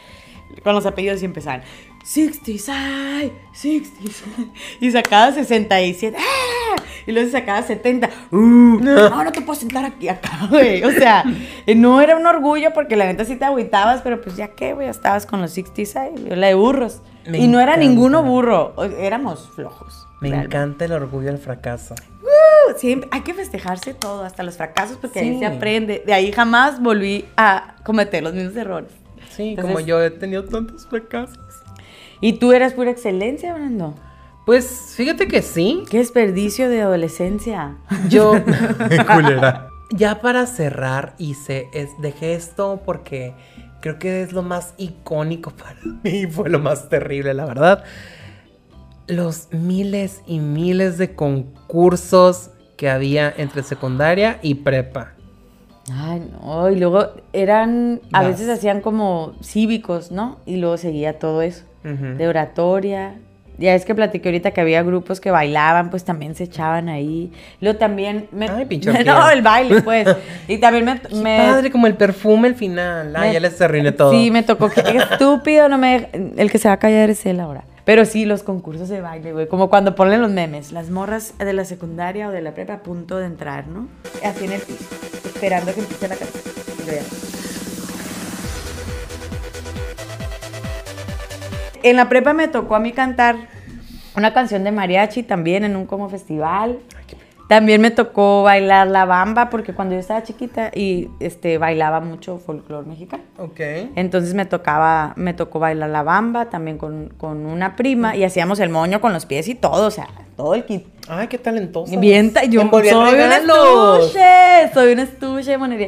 con los apellidos y empezaban 60 side, 60 side. Y sacaba 67. ¡Ah! Y luego sacaba 70. Uh, no, no te puedo sentar aquí, acá, güey. O sea, eh, no era un orgullo porque la neta sí te agüitabas, pero pues ya qué, güey, estabas con los 66, la de burros. Me y no era encanta. ninguno burro, éramos flojos. Me realmente. encanta el orgullo del fracaso. Siempre, hay que festejarse todo, hasta los fracasos, porque ahí se aprende. De ahí jamás volví a cometer los mismos errores. Sí, Entonces- como yo he tenido tantos fracasos. ¿Y tú eras pura excelencia, Brando? Pues fíjate que sí. Qué desperdicio de adolescencia. Yo. Culera. Ya para cerrar, hice. Es, dejé esto porque creo que es lo más icónico para mí. Fue lo más terrible, la verdad. Los miles y miles de concursos que había entre secundaria y prepa. Ay, no, y luego eran, a Vas. veces hacían como cívicos, ¿no? Y luego seguía todo eso, de oratoria. Ya es que platiqué ahorita que había grupos que bailaban, pues también se echaban ahí. Luego también me... Ay, pinche No, el baile, pues. Y también me... Qué me- Padre, como el perfume al final. Me- ya les arruiné todo. Sí, me tocó. que qué estúpido, no me... El que se va a callar es él ahora. Pero sí, los concursos de baile, güey. Como cuando ponen los memes. Las morras de la secundaria o de la prepa a punto de entrar, ¿no? Así en el piso, esperando que empiece la canción. En la prepa me tocó a mí cantar una canción de mariachi también en un como festival. También me tocó bailar la bamba porque cuando yo estaba chiquita y este bailaba mucho folclore mexicano. Ok. Entonces me tocaba, me tocó bailar la bamba también con, con una prima y hacíamos el moño con los pies y todo, o sea, todo el kit. Ay, qué talentoso. Bien, yo soy un estuche, soy un estuche de monería.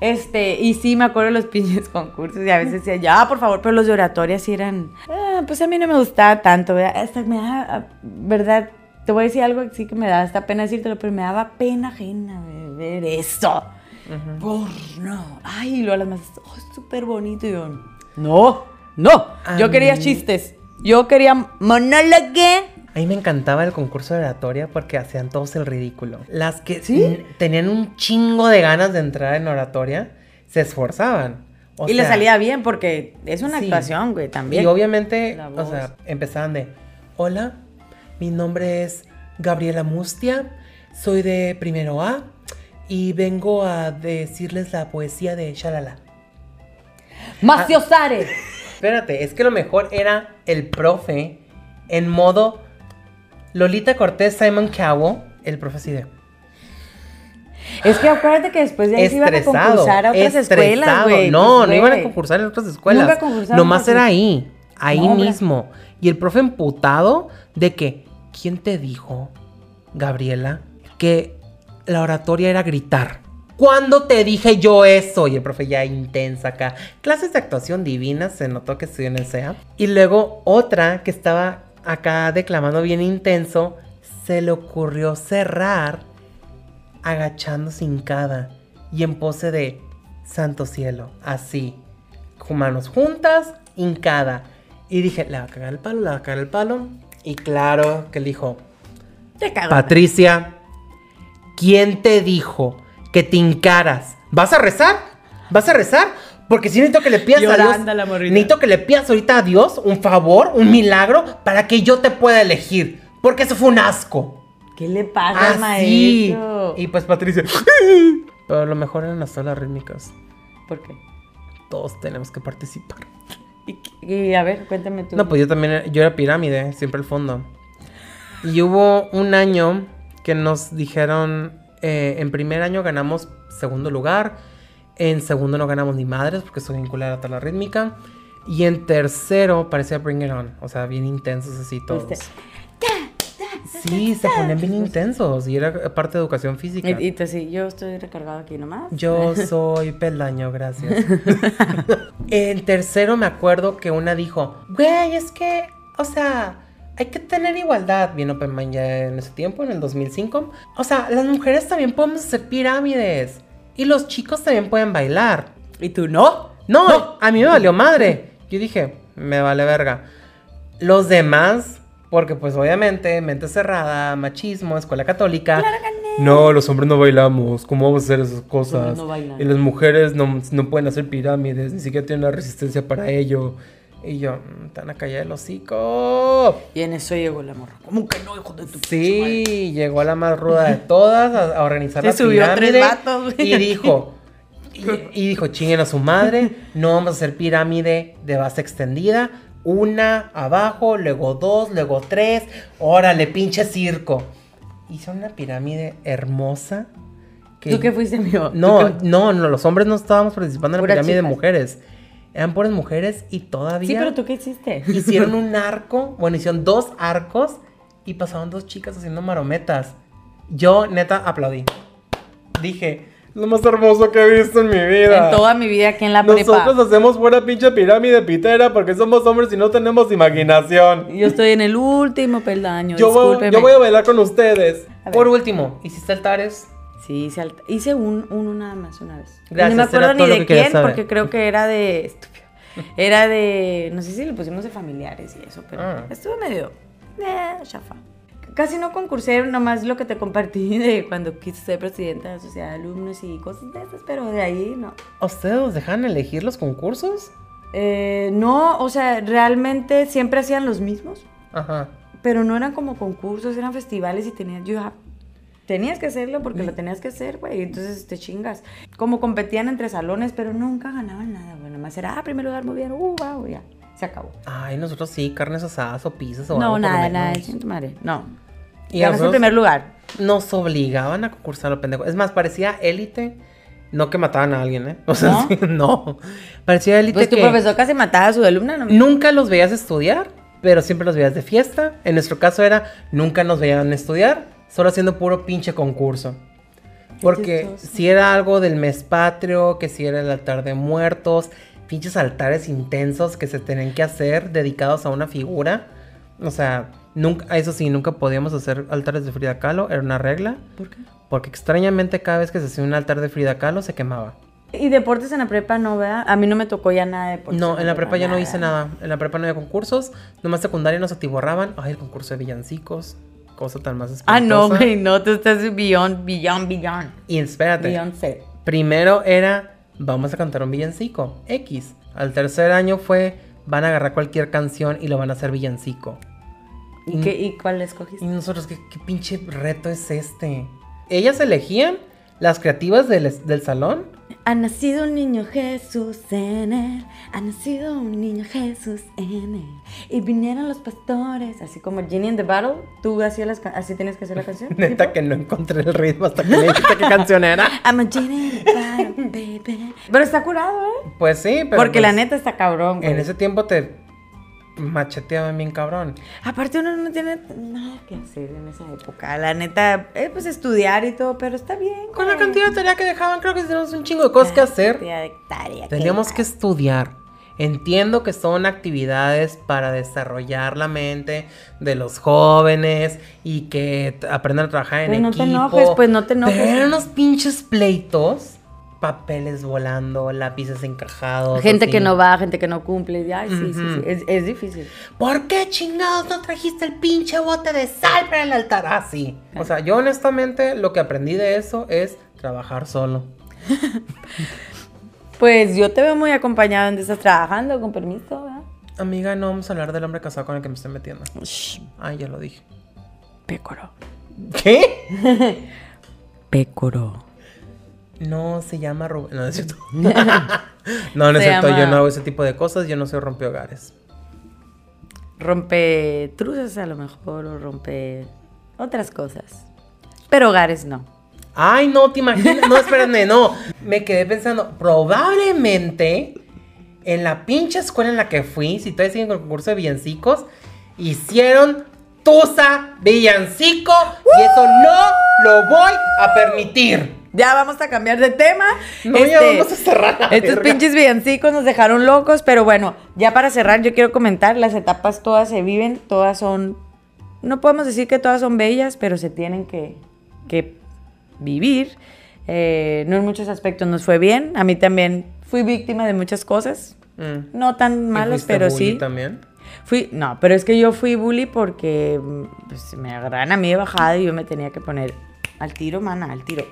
Este, y sí, me acuerdo de los pinches concursos y a veces decía, ya, por favor, pero los de oratoria sí eran, ah, pues a mí no me gustaba tanto, ¿verdad? Hasta me da, ah, ¿verdad? Te voy a decir algo que sí que me da hasta pena decírtelo, pero me daba pena ajena ver eso. Porno. Ay, y luego las más, oh, es súper bonito. Y yo, no, no. A Yo quería chistes. Yo quería monólogo. A mí me encantaba el concurso de oratoria porque hacían todos el ridículo. Las que ¿Sí? tenían un chingo de ganas de entrar en oratoria se esforzaban. O y le sea, salía bien porque es una sí. actuación, güey, también. Y obviamente, o sea, empezaban de, hola, mi nombre es Gabriela Mustia, soy de primero A y vengo a decirles la poesía de Shalala. Maciosare. Espérate, es que lo mejor era el profe en modo Lolita Cortés, Simon Cowell, el profe así de... Es que acuérdate que después de ahí se iban a concursar a otras escuelas, güey. No, Pues, no iban a concursar en otras escuelas. Nunca Nomás era ahí, ahí No, mismo. Y el profe emputado de que, ¿quién te dijo, Gabriela, que la oratoria era gritar? ¿Cuándo te dije yo eso? Y el profe ya intensa acá. Clases de actuación divinas, se notó que estudió en el SEA. Y luego otra que estaba acá declamando bien intenso, se le ocurrió cerrar agachándose hincada y en pose de santo cielo, así, manos juntas, hincada. Y dije, le va a cagar el palo, le va a cagar el palo. Y claro que le dijo, Te cago. Patricia, ¿quién te dijo que te hincaras? ¿Vas a rezar? ¿Vas a rezar? Porque si necesito que le pidas a Dios. la necesito que le pidas ahorita a Dios un favor, un milagro, para que yo te pueda elegir. Porque eso fue un asco. ¿Qué le pasa al Ah, sí. maestro? Y pues Patricia. Pero lo mejor eran las olas rítmicas. ¿Por qué? Todos tenemos que participar. Y, y, a ver, cuéntame tú. No, pues yo también, era- yo era pirámide, siempre al fondo. Y hubo un año que nos dijeron, eh, en primer año ganamos segundo lugar, en segundo no ganamos ni madres porque soy vinculada a la rítmica. Y en tercero parecía Bring It On, o sea, bien intensos así todos. Este, Sí, se ponían bien intensos y era parte de educación física. Y, y tú sí, yo estoy recargado aquí nomás. Yo soy peldaño, gracias. en tercero me acuerdo que una dijo, güey, es que, o sea, hay que tener igualdad. Bien Open Mind ya en ese tiempo, en el 2005. O sea, las mujeres también podemos hacer pirámides. Y los chicos también pueden bailar. ¿Y tú no? No, a mí me valió madre. Yo dije, me vale verga. Los demás, porque pues obviamente, mente cerrada, machismo, escuela católica. No, los hombres no bailamos. ¿Cómo vamos a hacer esas cosas? no bailan. y las mujeres no, no pueden hacer pirámides, ni siquiera tienen la resistencia para ello. Y yo, "Mm, te van a callar el hocico. Y en eso llegó la morra. ¿Cómo que no, hijo de tu Sí, llegó la más ruda de todas a, a organizar la subió pirámide. tres vatos, güey. Y dijo, y, y dijo, chinguen a su madre, no vamos a hacer pirámide de base extendida. Una abajo, luego dos, luego tres. Órale, pinche circo. Hizo una pirámide hermosa. que- ¿Tú qué fuiste, amigo? No, ¿Tú qué- no, no, los hombres no estábamos participando en la pirámide de mujeres. Eran puras mujeres y todavía Sí, pero ¿tú qué hiciste? hicieron un arco, bueno, hicieron dos arcos y pasaban dos chicas haciendo marometas. Yo, neta, aplaudí. Dije, lo más hermoso que he visto en mi vida. En toda mi vida aquí en la Nosotros prepa. hacemos fuera pinche pirámide pitera porque somos hombres y no tenemos imaginación. Yo estoy en el último peldaño, Yo voy, discúlpeme. yo voy a bailar con ustedes. Por último, ¿hiciste altares? Sí, hice, alt- hice un, uno nada más una vez. Y Gracias, no me acuerdo ni de quién, saber. porque creo que era de... Estúpido. Era de... No sé si le pusimos de familiares y eso, pero Ah. estuvo medio... Eh, chafa. Casi no concursé, nomás lo que te compartí de cuando quise ser presidenta de la sociedad de alumnos y cosas de esas, pero de ahí no. ¿A ustedes los dejan elegir los concursos? Eh, no, o sea, realmente siempre hacían los mismos, Ajá. pero no eran como concursos, eran festivales y tenías, you have- tenías que hacerlo porque lo tenías que hacer, güey, entonces te chingas. Como competían entre salones, pero nunca ganaban nada, güey, nomás era, ah, primer lugar, muy bien, uh, wow, ya, se acabó. Ay, nosotros sí, carnes asadas o pizzas o algo No, por lo nada, menos. nada, siento madre, no. Y Ganas el primer lugar. nos obligaban a concursar lo pendejo. Es más, parecía élite. No que mataban a alguien, ¿eh? O sea, ¿No? sí, no. Parecía élite Pues tu que profesor casi mataba a su alumna, ¿no? nunca los veías estudiar, pero siempre los veías de fiesta. En nuestro caso era, nunca nos veían estudiar, solo haciendo puro pinche concurso. Porque si era algo del mes patrio, que si era el altar de muertos, pinches altares intensos que se tenían que hacer dedicados a una figura. O sea, nunca, eso sí, nunca podíamos hacer altares de Frida Kahlo, era una regla. ¿Por qué? Porque extrañamente cada vez que se hacía un altar de Frida Kahlo se quemaba. Y deportes en la prepa no, ¿verdad? A mí no me tocó ya nada de deportes. No, en la prepa ya no hice nada. En la prepa no había concursos. Nomás secundaria nos atiborraban. Ay, el concurso de villancicos. Cosa tan más Ah, no, espantosa. güey, no, tú estás beyond, beyond, beyond. Y espérate. Beyoncé. Primero era, vamos a cantar un villancico. X. Al tercer año fue, van a agarrar cualquier canción y lo van a hacer villancico. ¿Y, qué, ¿Y cuál escogiste? Y nosotros, ¿qué, qué pinche reto es este? Ellas elegían las creativas del, del salón. Ha nacido un niño Jesús en él, ha nacido un niño Jesús en él. Y vinieron los pastores, así como Ginny in the Battle, tú hacías las así tienes que hacer la canción. Neta ¿tipo? que no encontré el ritmo hasta que le dijiste qué canción era. I'm a Ginny in the Battle, baby. Pero está curado, ¿eh? Pues sí, pero. Porque la pues, neta está cabrón, güey. En ese tiempo te macheteaban bien cabrón. Aparte uno no tiene nada que hacer en esa época. La neta, eh, pues estudiar y todo, pero está bien. Con la cantidad de tarea que dejaban, creo que teníamos un chingo de cosas que hacer. Tarea Teníamos que estudiar. Entiendo que son actividades para desarrollar la mente de los jóvenes y que aprendan a trabajar en Pues no equipo. te enojes, pues no te enojes. Pero eran unos pinches pleitos, papeles volando, lápices encajados. Gente así. que no va, gente que no cumple. Ay, sí, sí, sí. Es, es difícil. ¿Por qué chingados no trajiste el pinche bote de sal para el altar? Ah, sí. O sea, yo honestamente lo que aprendí de eso es trabajar solo. Pues yo te veo muy acompañado donde estás trabajando, con permiso, ¿verdad? Amiga, no vamos a hablar del hombre casado con el que me estoy metiendo. Shh, Ay, ya lo dije. pécoro. ¿Qué? Pécoro. No, se llama Rubén. No, no es cierto. no, no es cierto. Yo no hago ese tipo de cosas. Yo no soy rompehogares. Rompe truzas a lo mejor, o rompe otras cosas. Pero hogares no. Ay, no, te imaginas. No, espérame, no. Me quedé pensando, probablemente en la pinche escuela en la que fui, si todavía siguen con el concurso de villancicos, hicieron Tusa Villancico y eso no lo voy a permitir. Ya vamos a cambiar de tema. No, ya vamos a cerrar la Estos verga. pinches villancicos nos dejaron locos, pero bueno, ya para cerrar yo quiero comentar, las etapas todas se viven, todas son, no podemos decir que todas son bellas, pero se tienen que, que vivir. Eh, no en muchos aspectos nos fue bien, a mí también fui víctima de muchas cosas, Mm. no tan ¿Y malas, pero bully sí. también? Fui, no, pero es que yo fui bully porque pues, me agarraron a mí de bajada y yo me tenía que poner al tiro, mana, al tiro.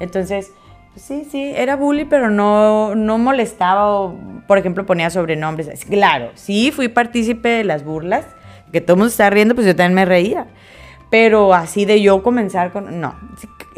Entonces, Sí, sí, era bully, pero no, no molestaba o, por ejemplo, ponía sobrenombres. Claro, sí fui partícipe de las burlas, que todo el mundo está riendo, pues yo también me reía. Pero así de yo comenzar con... No,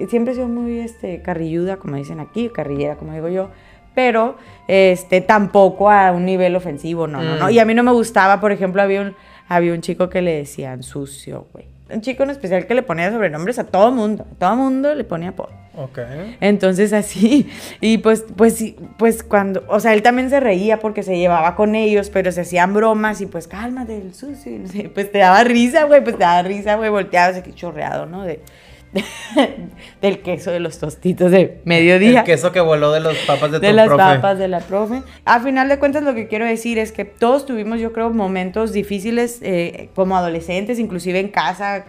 siempre he sido muy este, carrilluda, como dicen aquí, carrillera, como digo yo. Pero este, tampoco a un nivel ofensivo, no, no, no. Mm. Y a mí no me gustaba, por ejemplo, había un, había un chico que le decían sucio, güey. Un chico en especial que le ponía sobrenombres a todo mundo. A todo mundo le ponía apodo. Ok. Entonces así, y pues, pues, sí, pues cuando, o sea, él también se reía porque se llevaba con ellos, pero se hacían bromas y pues cálmate, el sucio, y no sé, pues te daba risa, güey, pues te daba risa, güey, volteado, así que chorreado, ¿no? De, del queso de los tostitos de mediodía. El queso que voló de los papas de, de tu las profe. papas de la profe. A final de cuentas lo que quiero decir es que todos tuvimos, yo creo, momentos difíciles eh, como adolescentes, inclusive en casa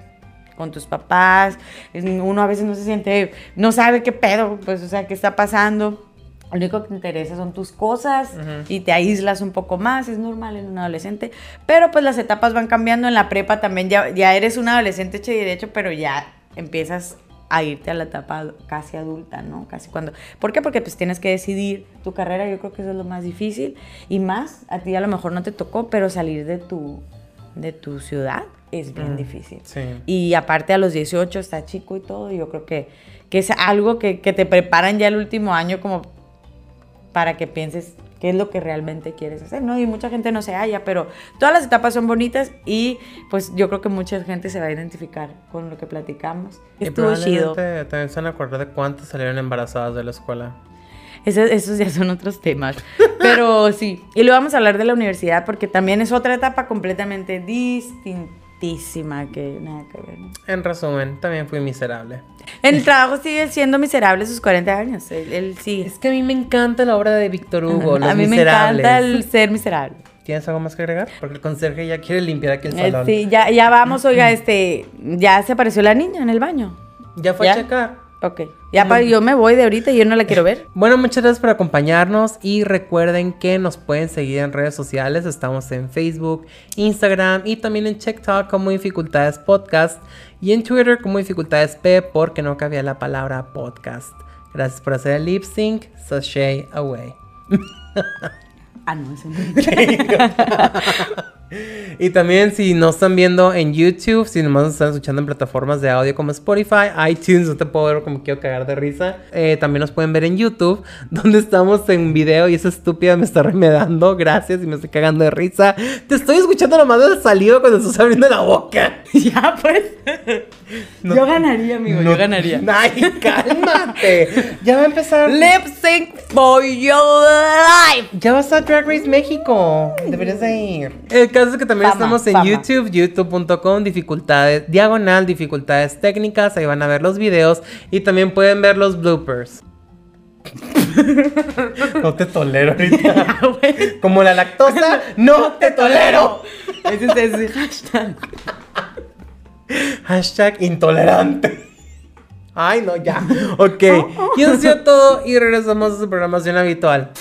con tus papás. Uno a veces no se siente, no sabe qué pedo, pues, o sea, qué está pasando. Lo único que te interesa son tus cosas y te aíslas un poco más, es normal en un adolescente. Pero pues las etapas van cambiando, en la prepa también ya, ya eres un adolescente hecho y derecho, pero ya empiezas a irte a la etapa casi adulta, ¿no? Casi cuando... ¿Por qué? Porque pues tienes que decidir tu carrera, yo creo que eso es lo más difícil. Y más, a ti a lo mejor no te tocó, pero salir de tu, de tu ciudad es bien difícil. Sí. Y aparte a los 18 está chico y todo, y yo creo que, que es algo que, que te preparan ya el último año como para que pienses qué es lo que realmente quieres hacer, ¿no? Y mucha gente no se halla, pero todas las etapas son bonitas y pues yo creo que mucha gente se va a identificar con lo que platicamos. Y Estuvo chido. también se van a acordar de cuántas salieron embarazadas de la escuela. Esos, esos ya son otros temas. Pero sí. Y luego vamos a hablar de la universidad porque también es otra etapa completamente distintísima que nada que ver. ¿no? En resumen, también fui miserable. En el trabajo sigue siendo miserable sus 40 años. Él, él sigue. Es que a mí me encanta la obra de Víctor Hugo, Los a mí Miserables. me encanta el ser miserable. ¿Tienes algo más que agregar? Porque el conserje ya quiere limpiar aquí el Eh, salón. sí, ya, ya vamos, oiga, este, ya se apareció la niña en el baño. Ya fue ¿Ya? a checar. Ok. Ya para, yo me voy de ahorita y yo no la quiero ver. Bueno, muchas gracias por acompañarnos y recuerden que nos pueden seguir en redes sociales. Estamos en Facebook, Instagram y también en TikTok como Dificultades Podcast y en Twitter como Dificultades P porque no cabía la palabra podcast. Gracias por hacer el lip sync. Sashay away. Ah, no, eso no. Y también si no están viendo en YouTube, si nomás nos están escuchando en plataformas de audio como Spotify, iTunes, no te puedo ver como quiero cagar de risa. eh, también nos pueden ver en YouTube, donde estamos en video y esa estúpida me está remedando. Gracias y me estoy cagando de risa. Te estoy escuchando nomás del salido cuando estás abriendo la boca. ya, pues. Yo ganaría, amigo, No- yo ganaría. Ay, cálmate. Ya va a empezar. Lip sync for your life. Ya va a Drag Race México. Deberías de ir. El caso es que también Fama, estamos en fama. YouTube, youtube.com, dificultades, diagonal, dificultades técnicas. Ahí van a ver los videos y también pueden ver los bloopers. no te tolero ahorita. Como la lactosa, no te tolero. Ese es ese hashtag. Hashtag intolerante. Ay, no, ya. Ok. Y eso ha sido todo y regresamos a su programación habitual.